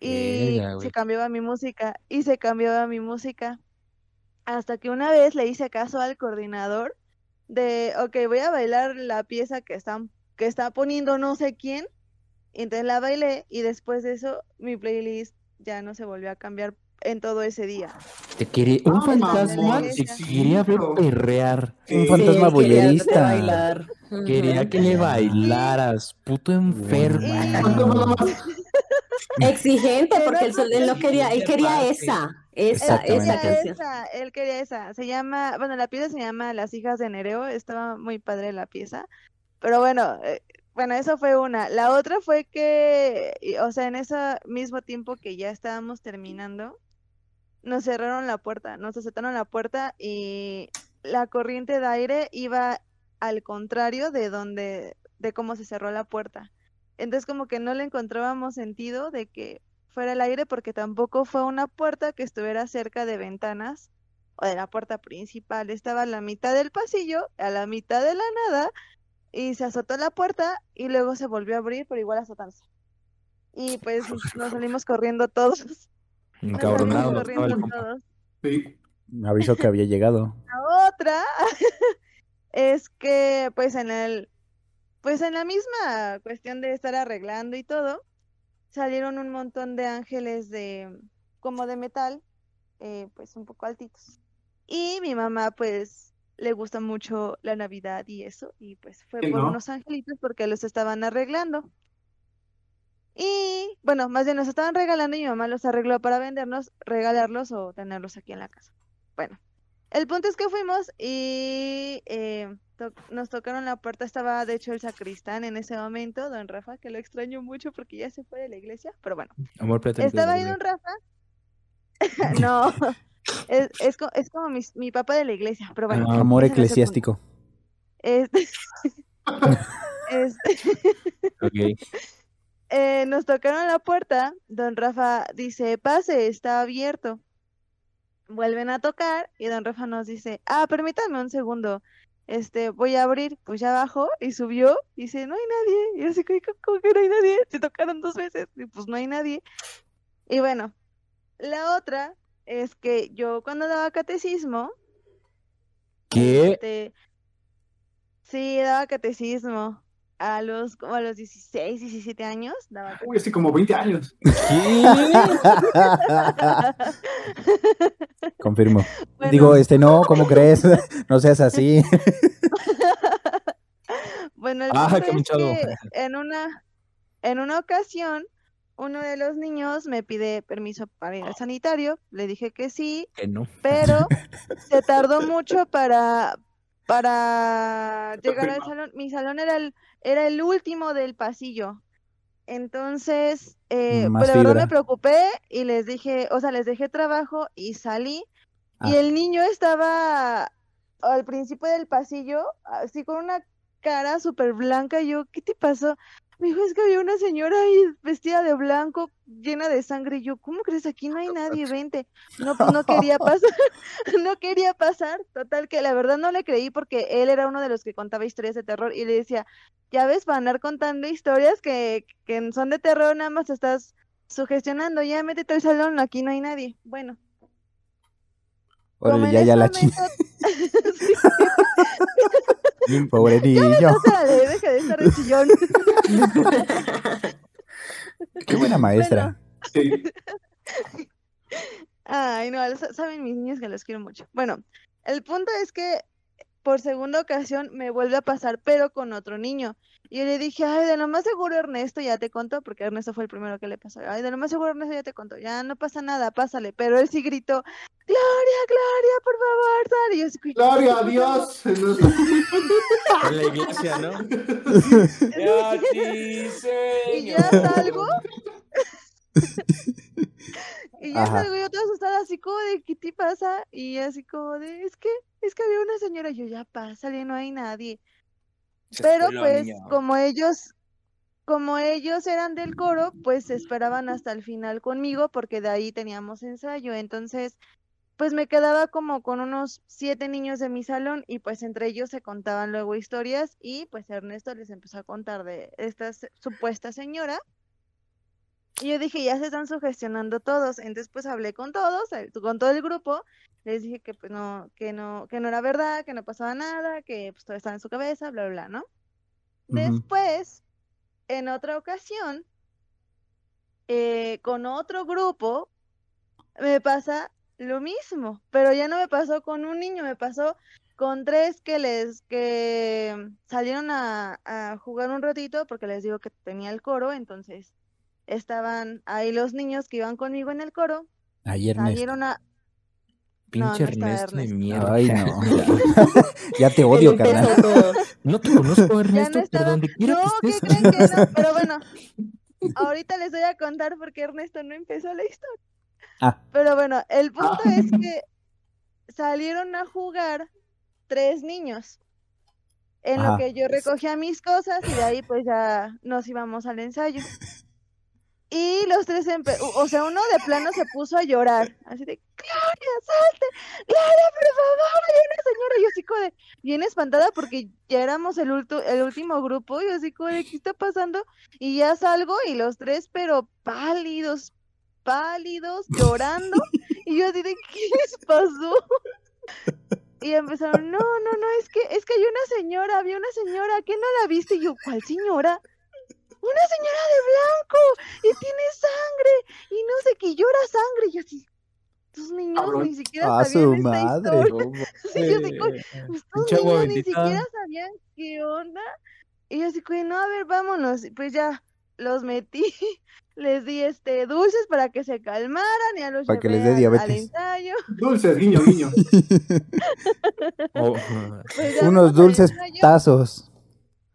y se cambiaba mi música y se cambiaba mi música hasta que una vez le hice caso al coordinador de, ok, voy a bailar la pieza que están, que está poniendo no sé quién. Y entonces la bailé y después de eso mi playlist ya no se volvió a cambiar en todo ese día. Te quería, un Ay, fantasma te quería ver perrear. Un Sí, fantasma quería bailar. Ujú. Quería que le bailaras, puto enfermo. Exigente, porque sol- él no quería, él quería esa, esa, esa Él quería canción. esa, él quería esa. Se llama, bueno, la pieza se llama Las hijas de Nereo. Estaba muy padre la pieza. Pero bueno, eh, bueno, eso fue una. La otra fue que, o sea, en ese mismo tiempo que ya estábamos terminando, nos cerraron la puerta, nos azotaron la puerta y la corriente de aire iba al contrario de donde, de cómo se cerró la puerta. Entonces como que no le encontrábamos sentido de que fuera el aire porque tampoco fue una puerta que estuviera cerca de ventanas o de la puerta principal. Estaba a la mitad del pasillo, a la mitad de la nada, y se azotó la puerta y luego se volvió a abrir, pero igual azotándose. Y pues nos salimos corriendo todos. Nos Encabronado. salimos el corriendo todos. Sí. Me avisó que había llegado. La otra es que pues en el pues en la misma cuestión de estar arreglando y todo, salieron un montón de ángeles de como de metal, eh, pues un poco altitos. Y mi mamá pues le gusta mucho la Navidad y eso, y pues fue ¿Quién por no? unos angelitos porque los estaban arreglando. Y bueno, más bien los estaban regalando y mi mamá los arregló para vendernos, regalarlos o tenerlos aquí en la casa. Bueno, el punto es que fuimos y eh, to- nos tocaron la puerta, estaba de hecho el sacristán en ese momento, don Rafa, que lo extraño mucho porque ya se fue de la iglesia, pero bueno, Amor estaba ahí don Rafa. No, es, es, co- es como mis- mi, papá de la iglesia, pero bueno. Ah, Amor eclesiástico. Este, este, eh, nos tocaron la puerta, don Rafa dice, pase, está abierto. Vuelven a tocar y don Rafa nos dice, ah, permítame un segundo, este, voy a abrir, pues ya bajó y subió, y dice, no hay nadie, y así, "¿Cómo- ¿cómo que no hay nadie? Se tocaron dos veces, y pues no hay nadie. Y bueno, la otra es que yo cuando daba catecismo, ¿Qué? este, sí, daba catecismo a los, como a los 16, 17 años, daba Uy, hace como 20 años. ¿Qué? Confirmo. Bueno. Digo, este no, ¿cómo crees? no seas así. Bueno, el Ah, punto qué es manchado. que en una, en una ocasión, uno de los niños me pide permiso para ir al sanitario, le dije que sí, Que no. pero se tardó mucho para, para llegar al salón. Mi salón era el, era el último del pasillo. Entonces, eh, pues la verdad me preocupé y les dije, o sea, les dejé trabajo y salí. Y Ah. el niño estaba al principio del pasillo, así con una cara súper blanca. y Yo, ¿qué te pasó? Me dijo, es que había una señora ahí vestida de blanco, llena de sangre. Y yo, ¿cómo crees? Aquí no hay nadie, vente. No, pues no quería pasar, no quería pasar. Total, que la verdad no le creí porque él era uno de los que contaba historias de terror y le decía, ya ves, para andar contando historias que, que son de terror, nada más estás sugestionando, ya métete al salón, aquí no hay nadie. Bueno, Órale, ya, ya la momento-. Pobre niño. Pásale, deja de estar de chillón. Qué buena maestra. Sí. Ay, no, sa- saben mis niños que los quiero mucho. Bueno, el punto es que por segunda ocasión me vuelve a pasar, pero con otro niño. Y yo le dije, ay, de lo más seguro Ernesto ya te contó, porque Ernesto fue el primero que le pasó. Ay, de lo más seguro Ernesto ya te contó, ya no pasa nada, pásale. Pero él sí gritó, Gloria, Gloria, por favor, sal. Y yo así, "¿Qué Gloria a Dios. en la iglesia, ¿no? Y ya salgo. y ya salgo yo toda asustada, así como de, ¿qué te pasa? Y así como de, es que, es que había una señora. Y yo, ya pásale, no hay nadie. Pero pues, como ellos, como ellos eran del coro, pues se esperaban hasta el final conmigo, porque de ahí teníamos ensayo. Entonces, pues me quedaba como con unos siete niños de mi salón, y pues entre ellos se contaban luego historias, y pues Ernesto les empezó a contar de esta supuesta señora. Y yo dije, ya se están sugestionando todos. Entonces, pues hablé con todos, eh, con todo el grupo. Les dije que pues no, que no, que no era verdad, que no pasaba nada, que pues todo estaba en su cabeza, bla, bla, bla, ¿no? Después, en otra ocasión, eh, con otro grupo, me pasa lo mismo, pero ya no me pasó con un niño, me pasó con tres que les que salieron a, a jugar un ratito porque les digo que tenía el coro, entonces estaban ahí los niños que iban conmigo en el coro, Ayer Ernesto. salieron a Pinche no Ernesto de mierda. Ay, no. ya te odio, carnal. No te conozco, Ernesto, no estaba. pero donde quiera No, que ¿qué creen que no? Pero bueno, ahorita les voy a contar porque Ernesto no empezó la historia. Ah. Pero bueno, el punto Ah. es que salieron a jugar tres niños. En Ajá. lo que yo recogía mis cosas y de ahí pues ya nos íbamos al ensayo. Y los tres, o- sea, uno de plano se puso a llorar, así de, Gloria, salte, Gloria, por favor, hay una señora, y yo así como de, bien espantada porque ya éramos el, el último grupo, y yo así como de, ¿qué está pasando? Y ya salgo y los tres, pero pálidos, pálidos, llorando, y yo así de, ¿qué les pasó? Y empezaron, no, no, no, es que, es que hay una señora, había una señora, ¿qué no la viste? Y yo, ¿cuál señora? Una señora de blanco y tiene sangre y no sé qué llora sangre. Y yo así, estos niños Cabrón. ni siquiera A sabían su esta madre. historia. Sí, yo así Pinche agua niños ni siquiera sabían qué onda. Y yo así no, a ver, vámonos. Y pues ya los metí, les di este dulces para que se calmaran y a los Para que les dé diabetes. ensayo. Dulces, guiño, guiño. Oh, Pues Unos dulces tazos.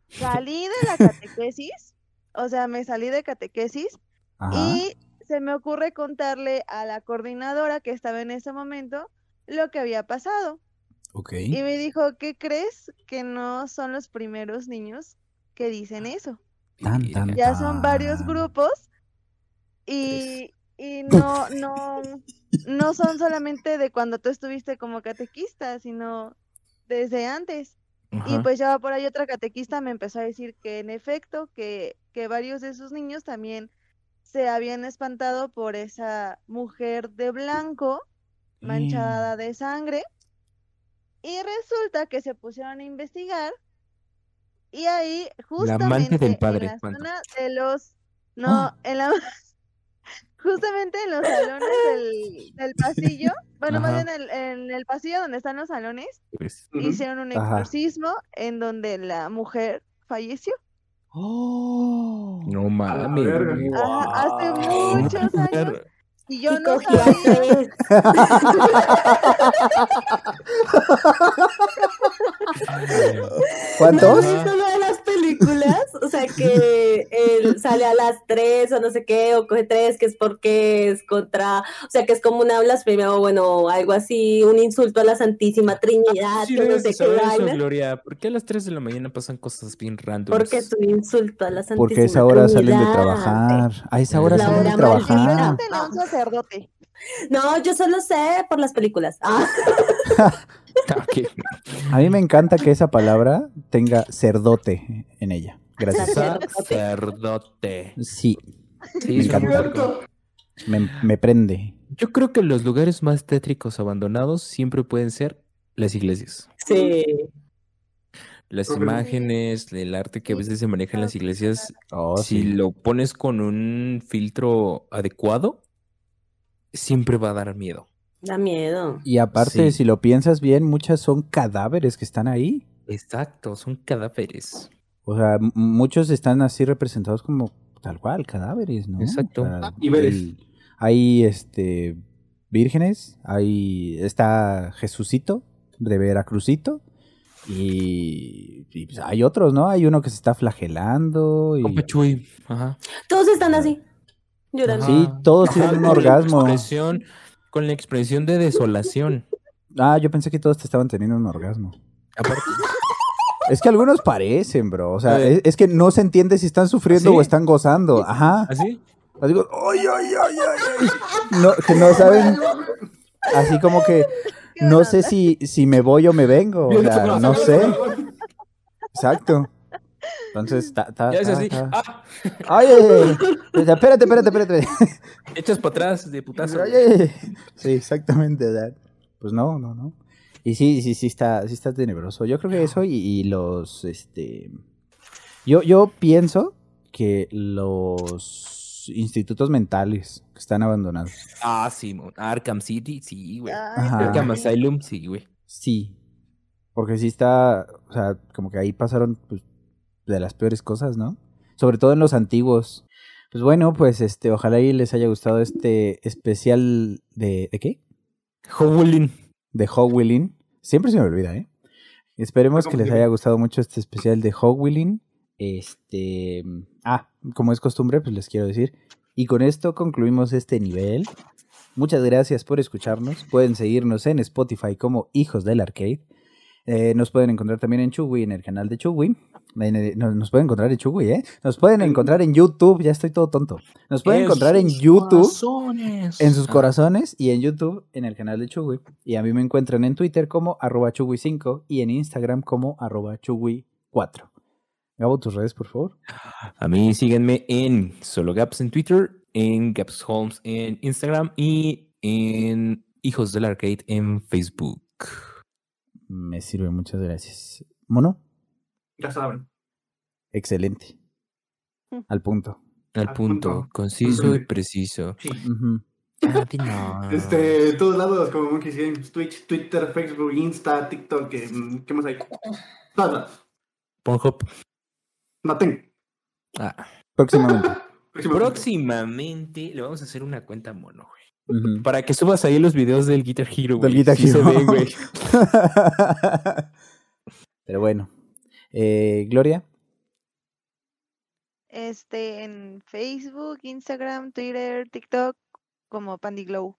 Salí de la catequesis, o sea, me salí de catequesis Ajá. y se me ocurre contarle a la coordinadora que estaba en ese momento lo que había pasado. Ok. Y me dijo, ¿qué crees? Que no son los primeros niños que dicen eso. Tan, tan, Ya son varios tan. grupos y, y no, no, no son solamente de cuando tú estuviste como catequista, sino desde antes. Y pues ya por ahí otra catequista me empezó a decir que en efecto, que, que varios de esos niños también se habían espantado por esa mujer de blanco manchada de sangre. Y resulta que se pusieron a investigar y ahí La amante del justamente padre, en la zona de los no, Ah. en la justamente en los salones del, del pasillo, bueno, más bien en el, en el pasillo donde están los salones, Pues, hicieron un Ajá. exorcismo en donde la mujer falleció. Oh. no mames. Ajá, hace Wow. muchos años y yo Y no sabía. ¿Cuántos? ¿No de películas? O sea, que el sale a las tres o no sé qué, o coge tres, que es porque es contra, o sea, que es como una blasfemia o bueno, algo así, un insulto a la Santísima Trinidad, Sí, que no sé de qué eso. Gloria. ¿Por qué a las 3 de la mañana pasan cosas bien random? Porque es un insulto a la Santísima Porque a esa hora salen de Trinidad. trabajar. A esa hora La salen de hora trabajar. maldita. Pregúntale a un sacerdote. No, yo solo sé por las películas. Ah. A mí me encanta que esa palabra tenga cerdote en ella. Gracias. Sacerdote. Sí, Sí, Me encanta. me, me prende. Yo creo que los lugares más tétricos abandonados siempre pueden ser las iglesias. sí. Las imágenes, el arte que a veces se maneja en las iglesias, Oh, si sí. lo pones con un filtro adecuado, siempre va a dar miedo. Da miedo. Y aparte, Sí. si lo piensas bien, muchas son cadáveres que están ahí. Exacto, son cadáveres. O sea, muchos están así representados como tal cual, cadáveres, ¿no? Exacto. O sea, Y veres. el- hay este vírgenes, hay está Jesucito de Veracruzito y, y, pues, hay otros, ¿no? Hay uno que se está flagelando y. Ajá. Todos están así, llorando. Sí, todos Ajá, tienen un orgasmo. Con la expresión de desolación. Ah, yo pensé que todos te estaban teniendo un orgasmo. Aparte, Es que algunos parecen, bro. O sea, es, es que no se entiende si están sufriendo o están gozando. Ajá. ¿así? Así como, "Ay, ay, ay, ay, ay". No, que no saben. Así como que ¿Qué no sé si, si me voy o me vengo. O sea, no sé. Exacto. Entonces, está. está- Ya es así. ¡Ah! Ay, ay, ay. Espérate, espérate, espérate. Echas para atrás de putazo. Ay, ay, ay. Sí, exactamente. ¿verdad? Pues no, no, no. Y sí, sí, sí está, sí está tenebroso. Yo creo que eso y, y los, este, yo, yo pienso que los institutos mentales que están abandonados. Ah, sí. Arkham City, sí, güey. Arkham. Asylum, sí, güey. Sí, porque sí está, o sea, como que ahí pasaron pues, de las peores cosas, ¿no? Sobre todo en los antiguos. Pues bueno, pues este, ojalá y les haya gustado este especial de, ¿de qué? Howlin. de Hogwilling. Siempre se me olvida, ¿eh? Esperemos que les haya gustado mucho este especial de Hogwilling. Este. Ah, como es costumbre, pues les quiero decir. Y con esto concluimos este nivel. Muchas gracias por escucharnos. Pueden seguirnos en Spotify como Hijos del Arcade. Eh, nos pueden encontrar también en Chugui, en el canal de Chugui. En nos, pueden encontrar en Chugui, ¿eh? Nos pueden encontrar en YouTube. Ya estoy todo tonto. Nos pueden encontrar en YouTube. En sus Ah, corazones y en YouTube en el canal de Chugui. Y a mí me encuentran en Twitter como arroba chugui5 y en Instagram como arroba chugui4. Gabo, tus redes, por favor. A mí síganme en Solo Gaps en Twitter, en Gaps Holmes en Instagram y en Hijos del Arcade en Facebook. Me sirve, muchas gracias. Mono, Ya saben. excelente. Al punto. Al Al punto, punto. conciso y preciso. Sí. Este, todos lados, como Monkey Games, Twitch, Twitter, Facebook, Insta, TikTok, ¿qué, qué más hay? Todos lados. Pornhub. No tengo. Ah, Próximamente. Próximo. Próximamente le vamos a hacer una cuenta mono, güey. Para que subas ahí los videos del Guitar Hero, güey. Del Guitar Sí se Hero. ve, güey. Pero bueno. Eh, Gloria. Este, en Facebook, Instagram, Twitter, TikTok, como Pandiglow.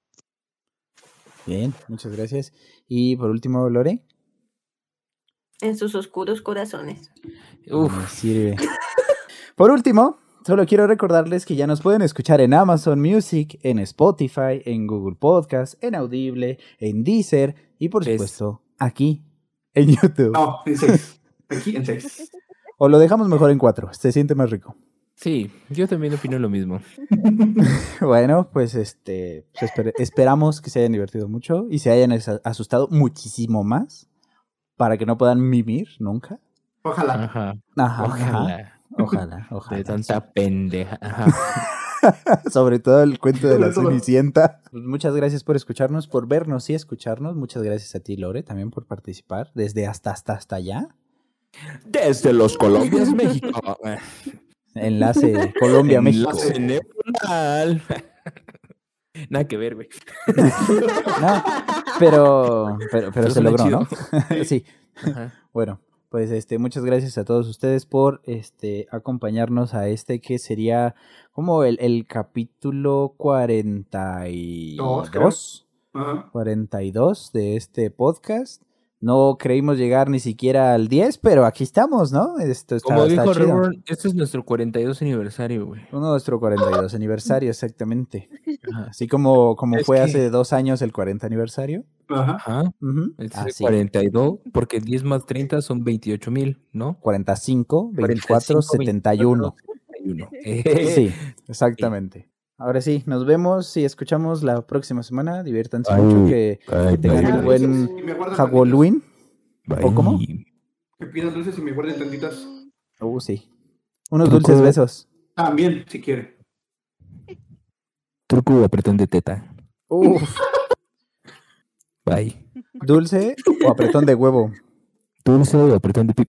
Bien, muchas gracias. Y por último, Lore. En sus oscuros corazones. Uf. Me sirve. Por último, solo quiero recordarles que ya nos pueden escuchar en Amazon Music, en Spotify, en Google Podcast, en Audible, en Deezer y por Es- supuesto aquí en YouTube. No, seis. Aquí en seis. O lo dejamos mejor en cuatro, se siente más rico. Sí, yo también opino lo mismo. Bueno, pues este pues esper- esperamos que se hayan divertido mucho y se hayan asustado muchísimo más para que no puedan mimir nunca. Ojalá. Ajá. Ajá, ajá. Ojalá. Ojalá, De ojalá. tanta pendeja. Ajá. Sobre todo el cuento de la. Cenicienta. Pues muchas gracias por escucharnos, por vernos y escucharnos. Muchas gracias a ti, Lore, también por participar desde hasta hasta hasta allá. Desde los Colombias, México. Enlace Colombia México. Enlace neuronal. Nada que ver, güey. No, pero pero pero Pero se logró, ¿no? sí. Ajá. Bueno, pues este, muchas gracias a todos ustedes por este acompañarnos a este que sería como el, el capítulo 42. creo. Ajá. 42 de este podcast. No creímos llegar ni siquiera al 10, pero aquí estamos, ¿no? Esto está, Como está dijo chido. Reborn, este es nuestro 42 aniversario, güey. Uno nuestro 42 aniversario, exactamente. Así como, como Es fue que- hace dos años el 40 aniversario. Ajá. Ajá. Ujú. Este es el Así. 42, porque 10 más 30 son 28 mil, ¿no? 45, 24, 45, 71. 71. Sí, exactamente. Ahora sí, nos vemos y escuchamos la próxima semana. Diviértanse Bye. mucho, que, tengan un buen Halloween. ¿O cómo? Que pidan dulces y me guarden tantitas. Uh, sí. Unos Truco. dulces besos. También, si quiere. Truco apretón de teta. Uf, Bye. dulce o apretón de huevo. Dulce apretón de pi-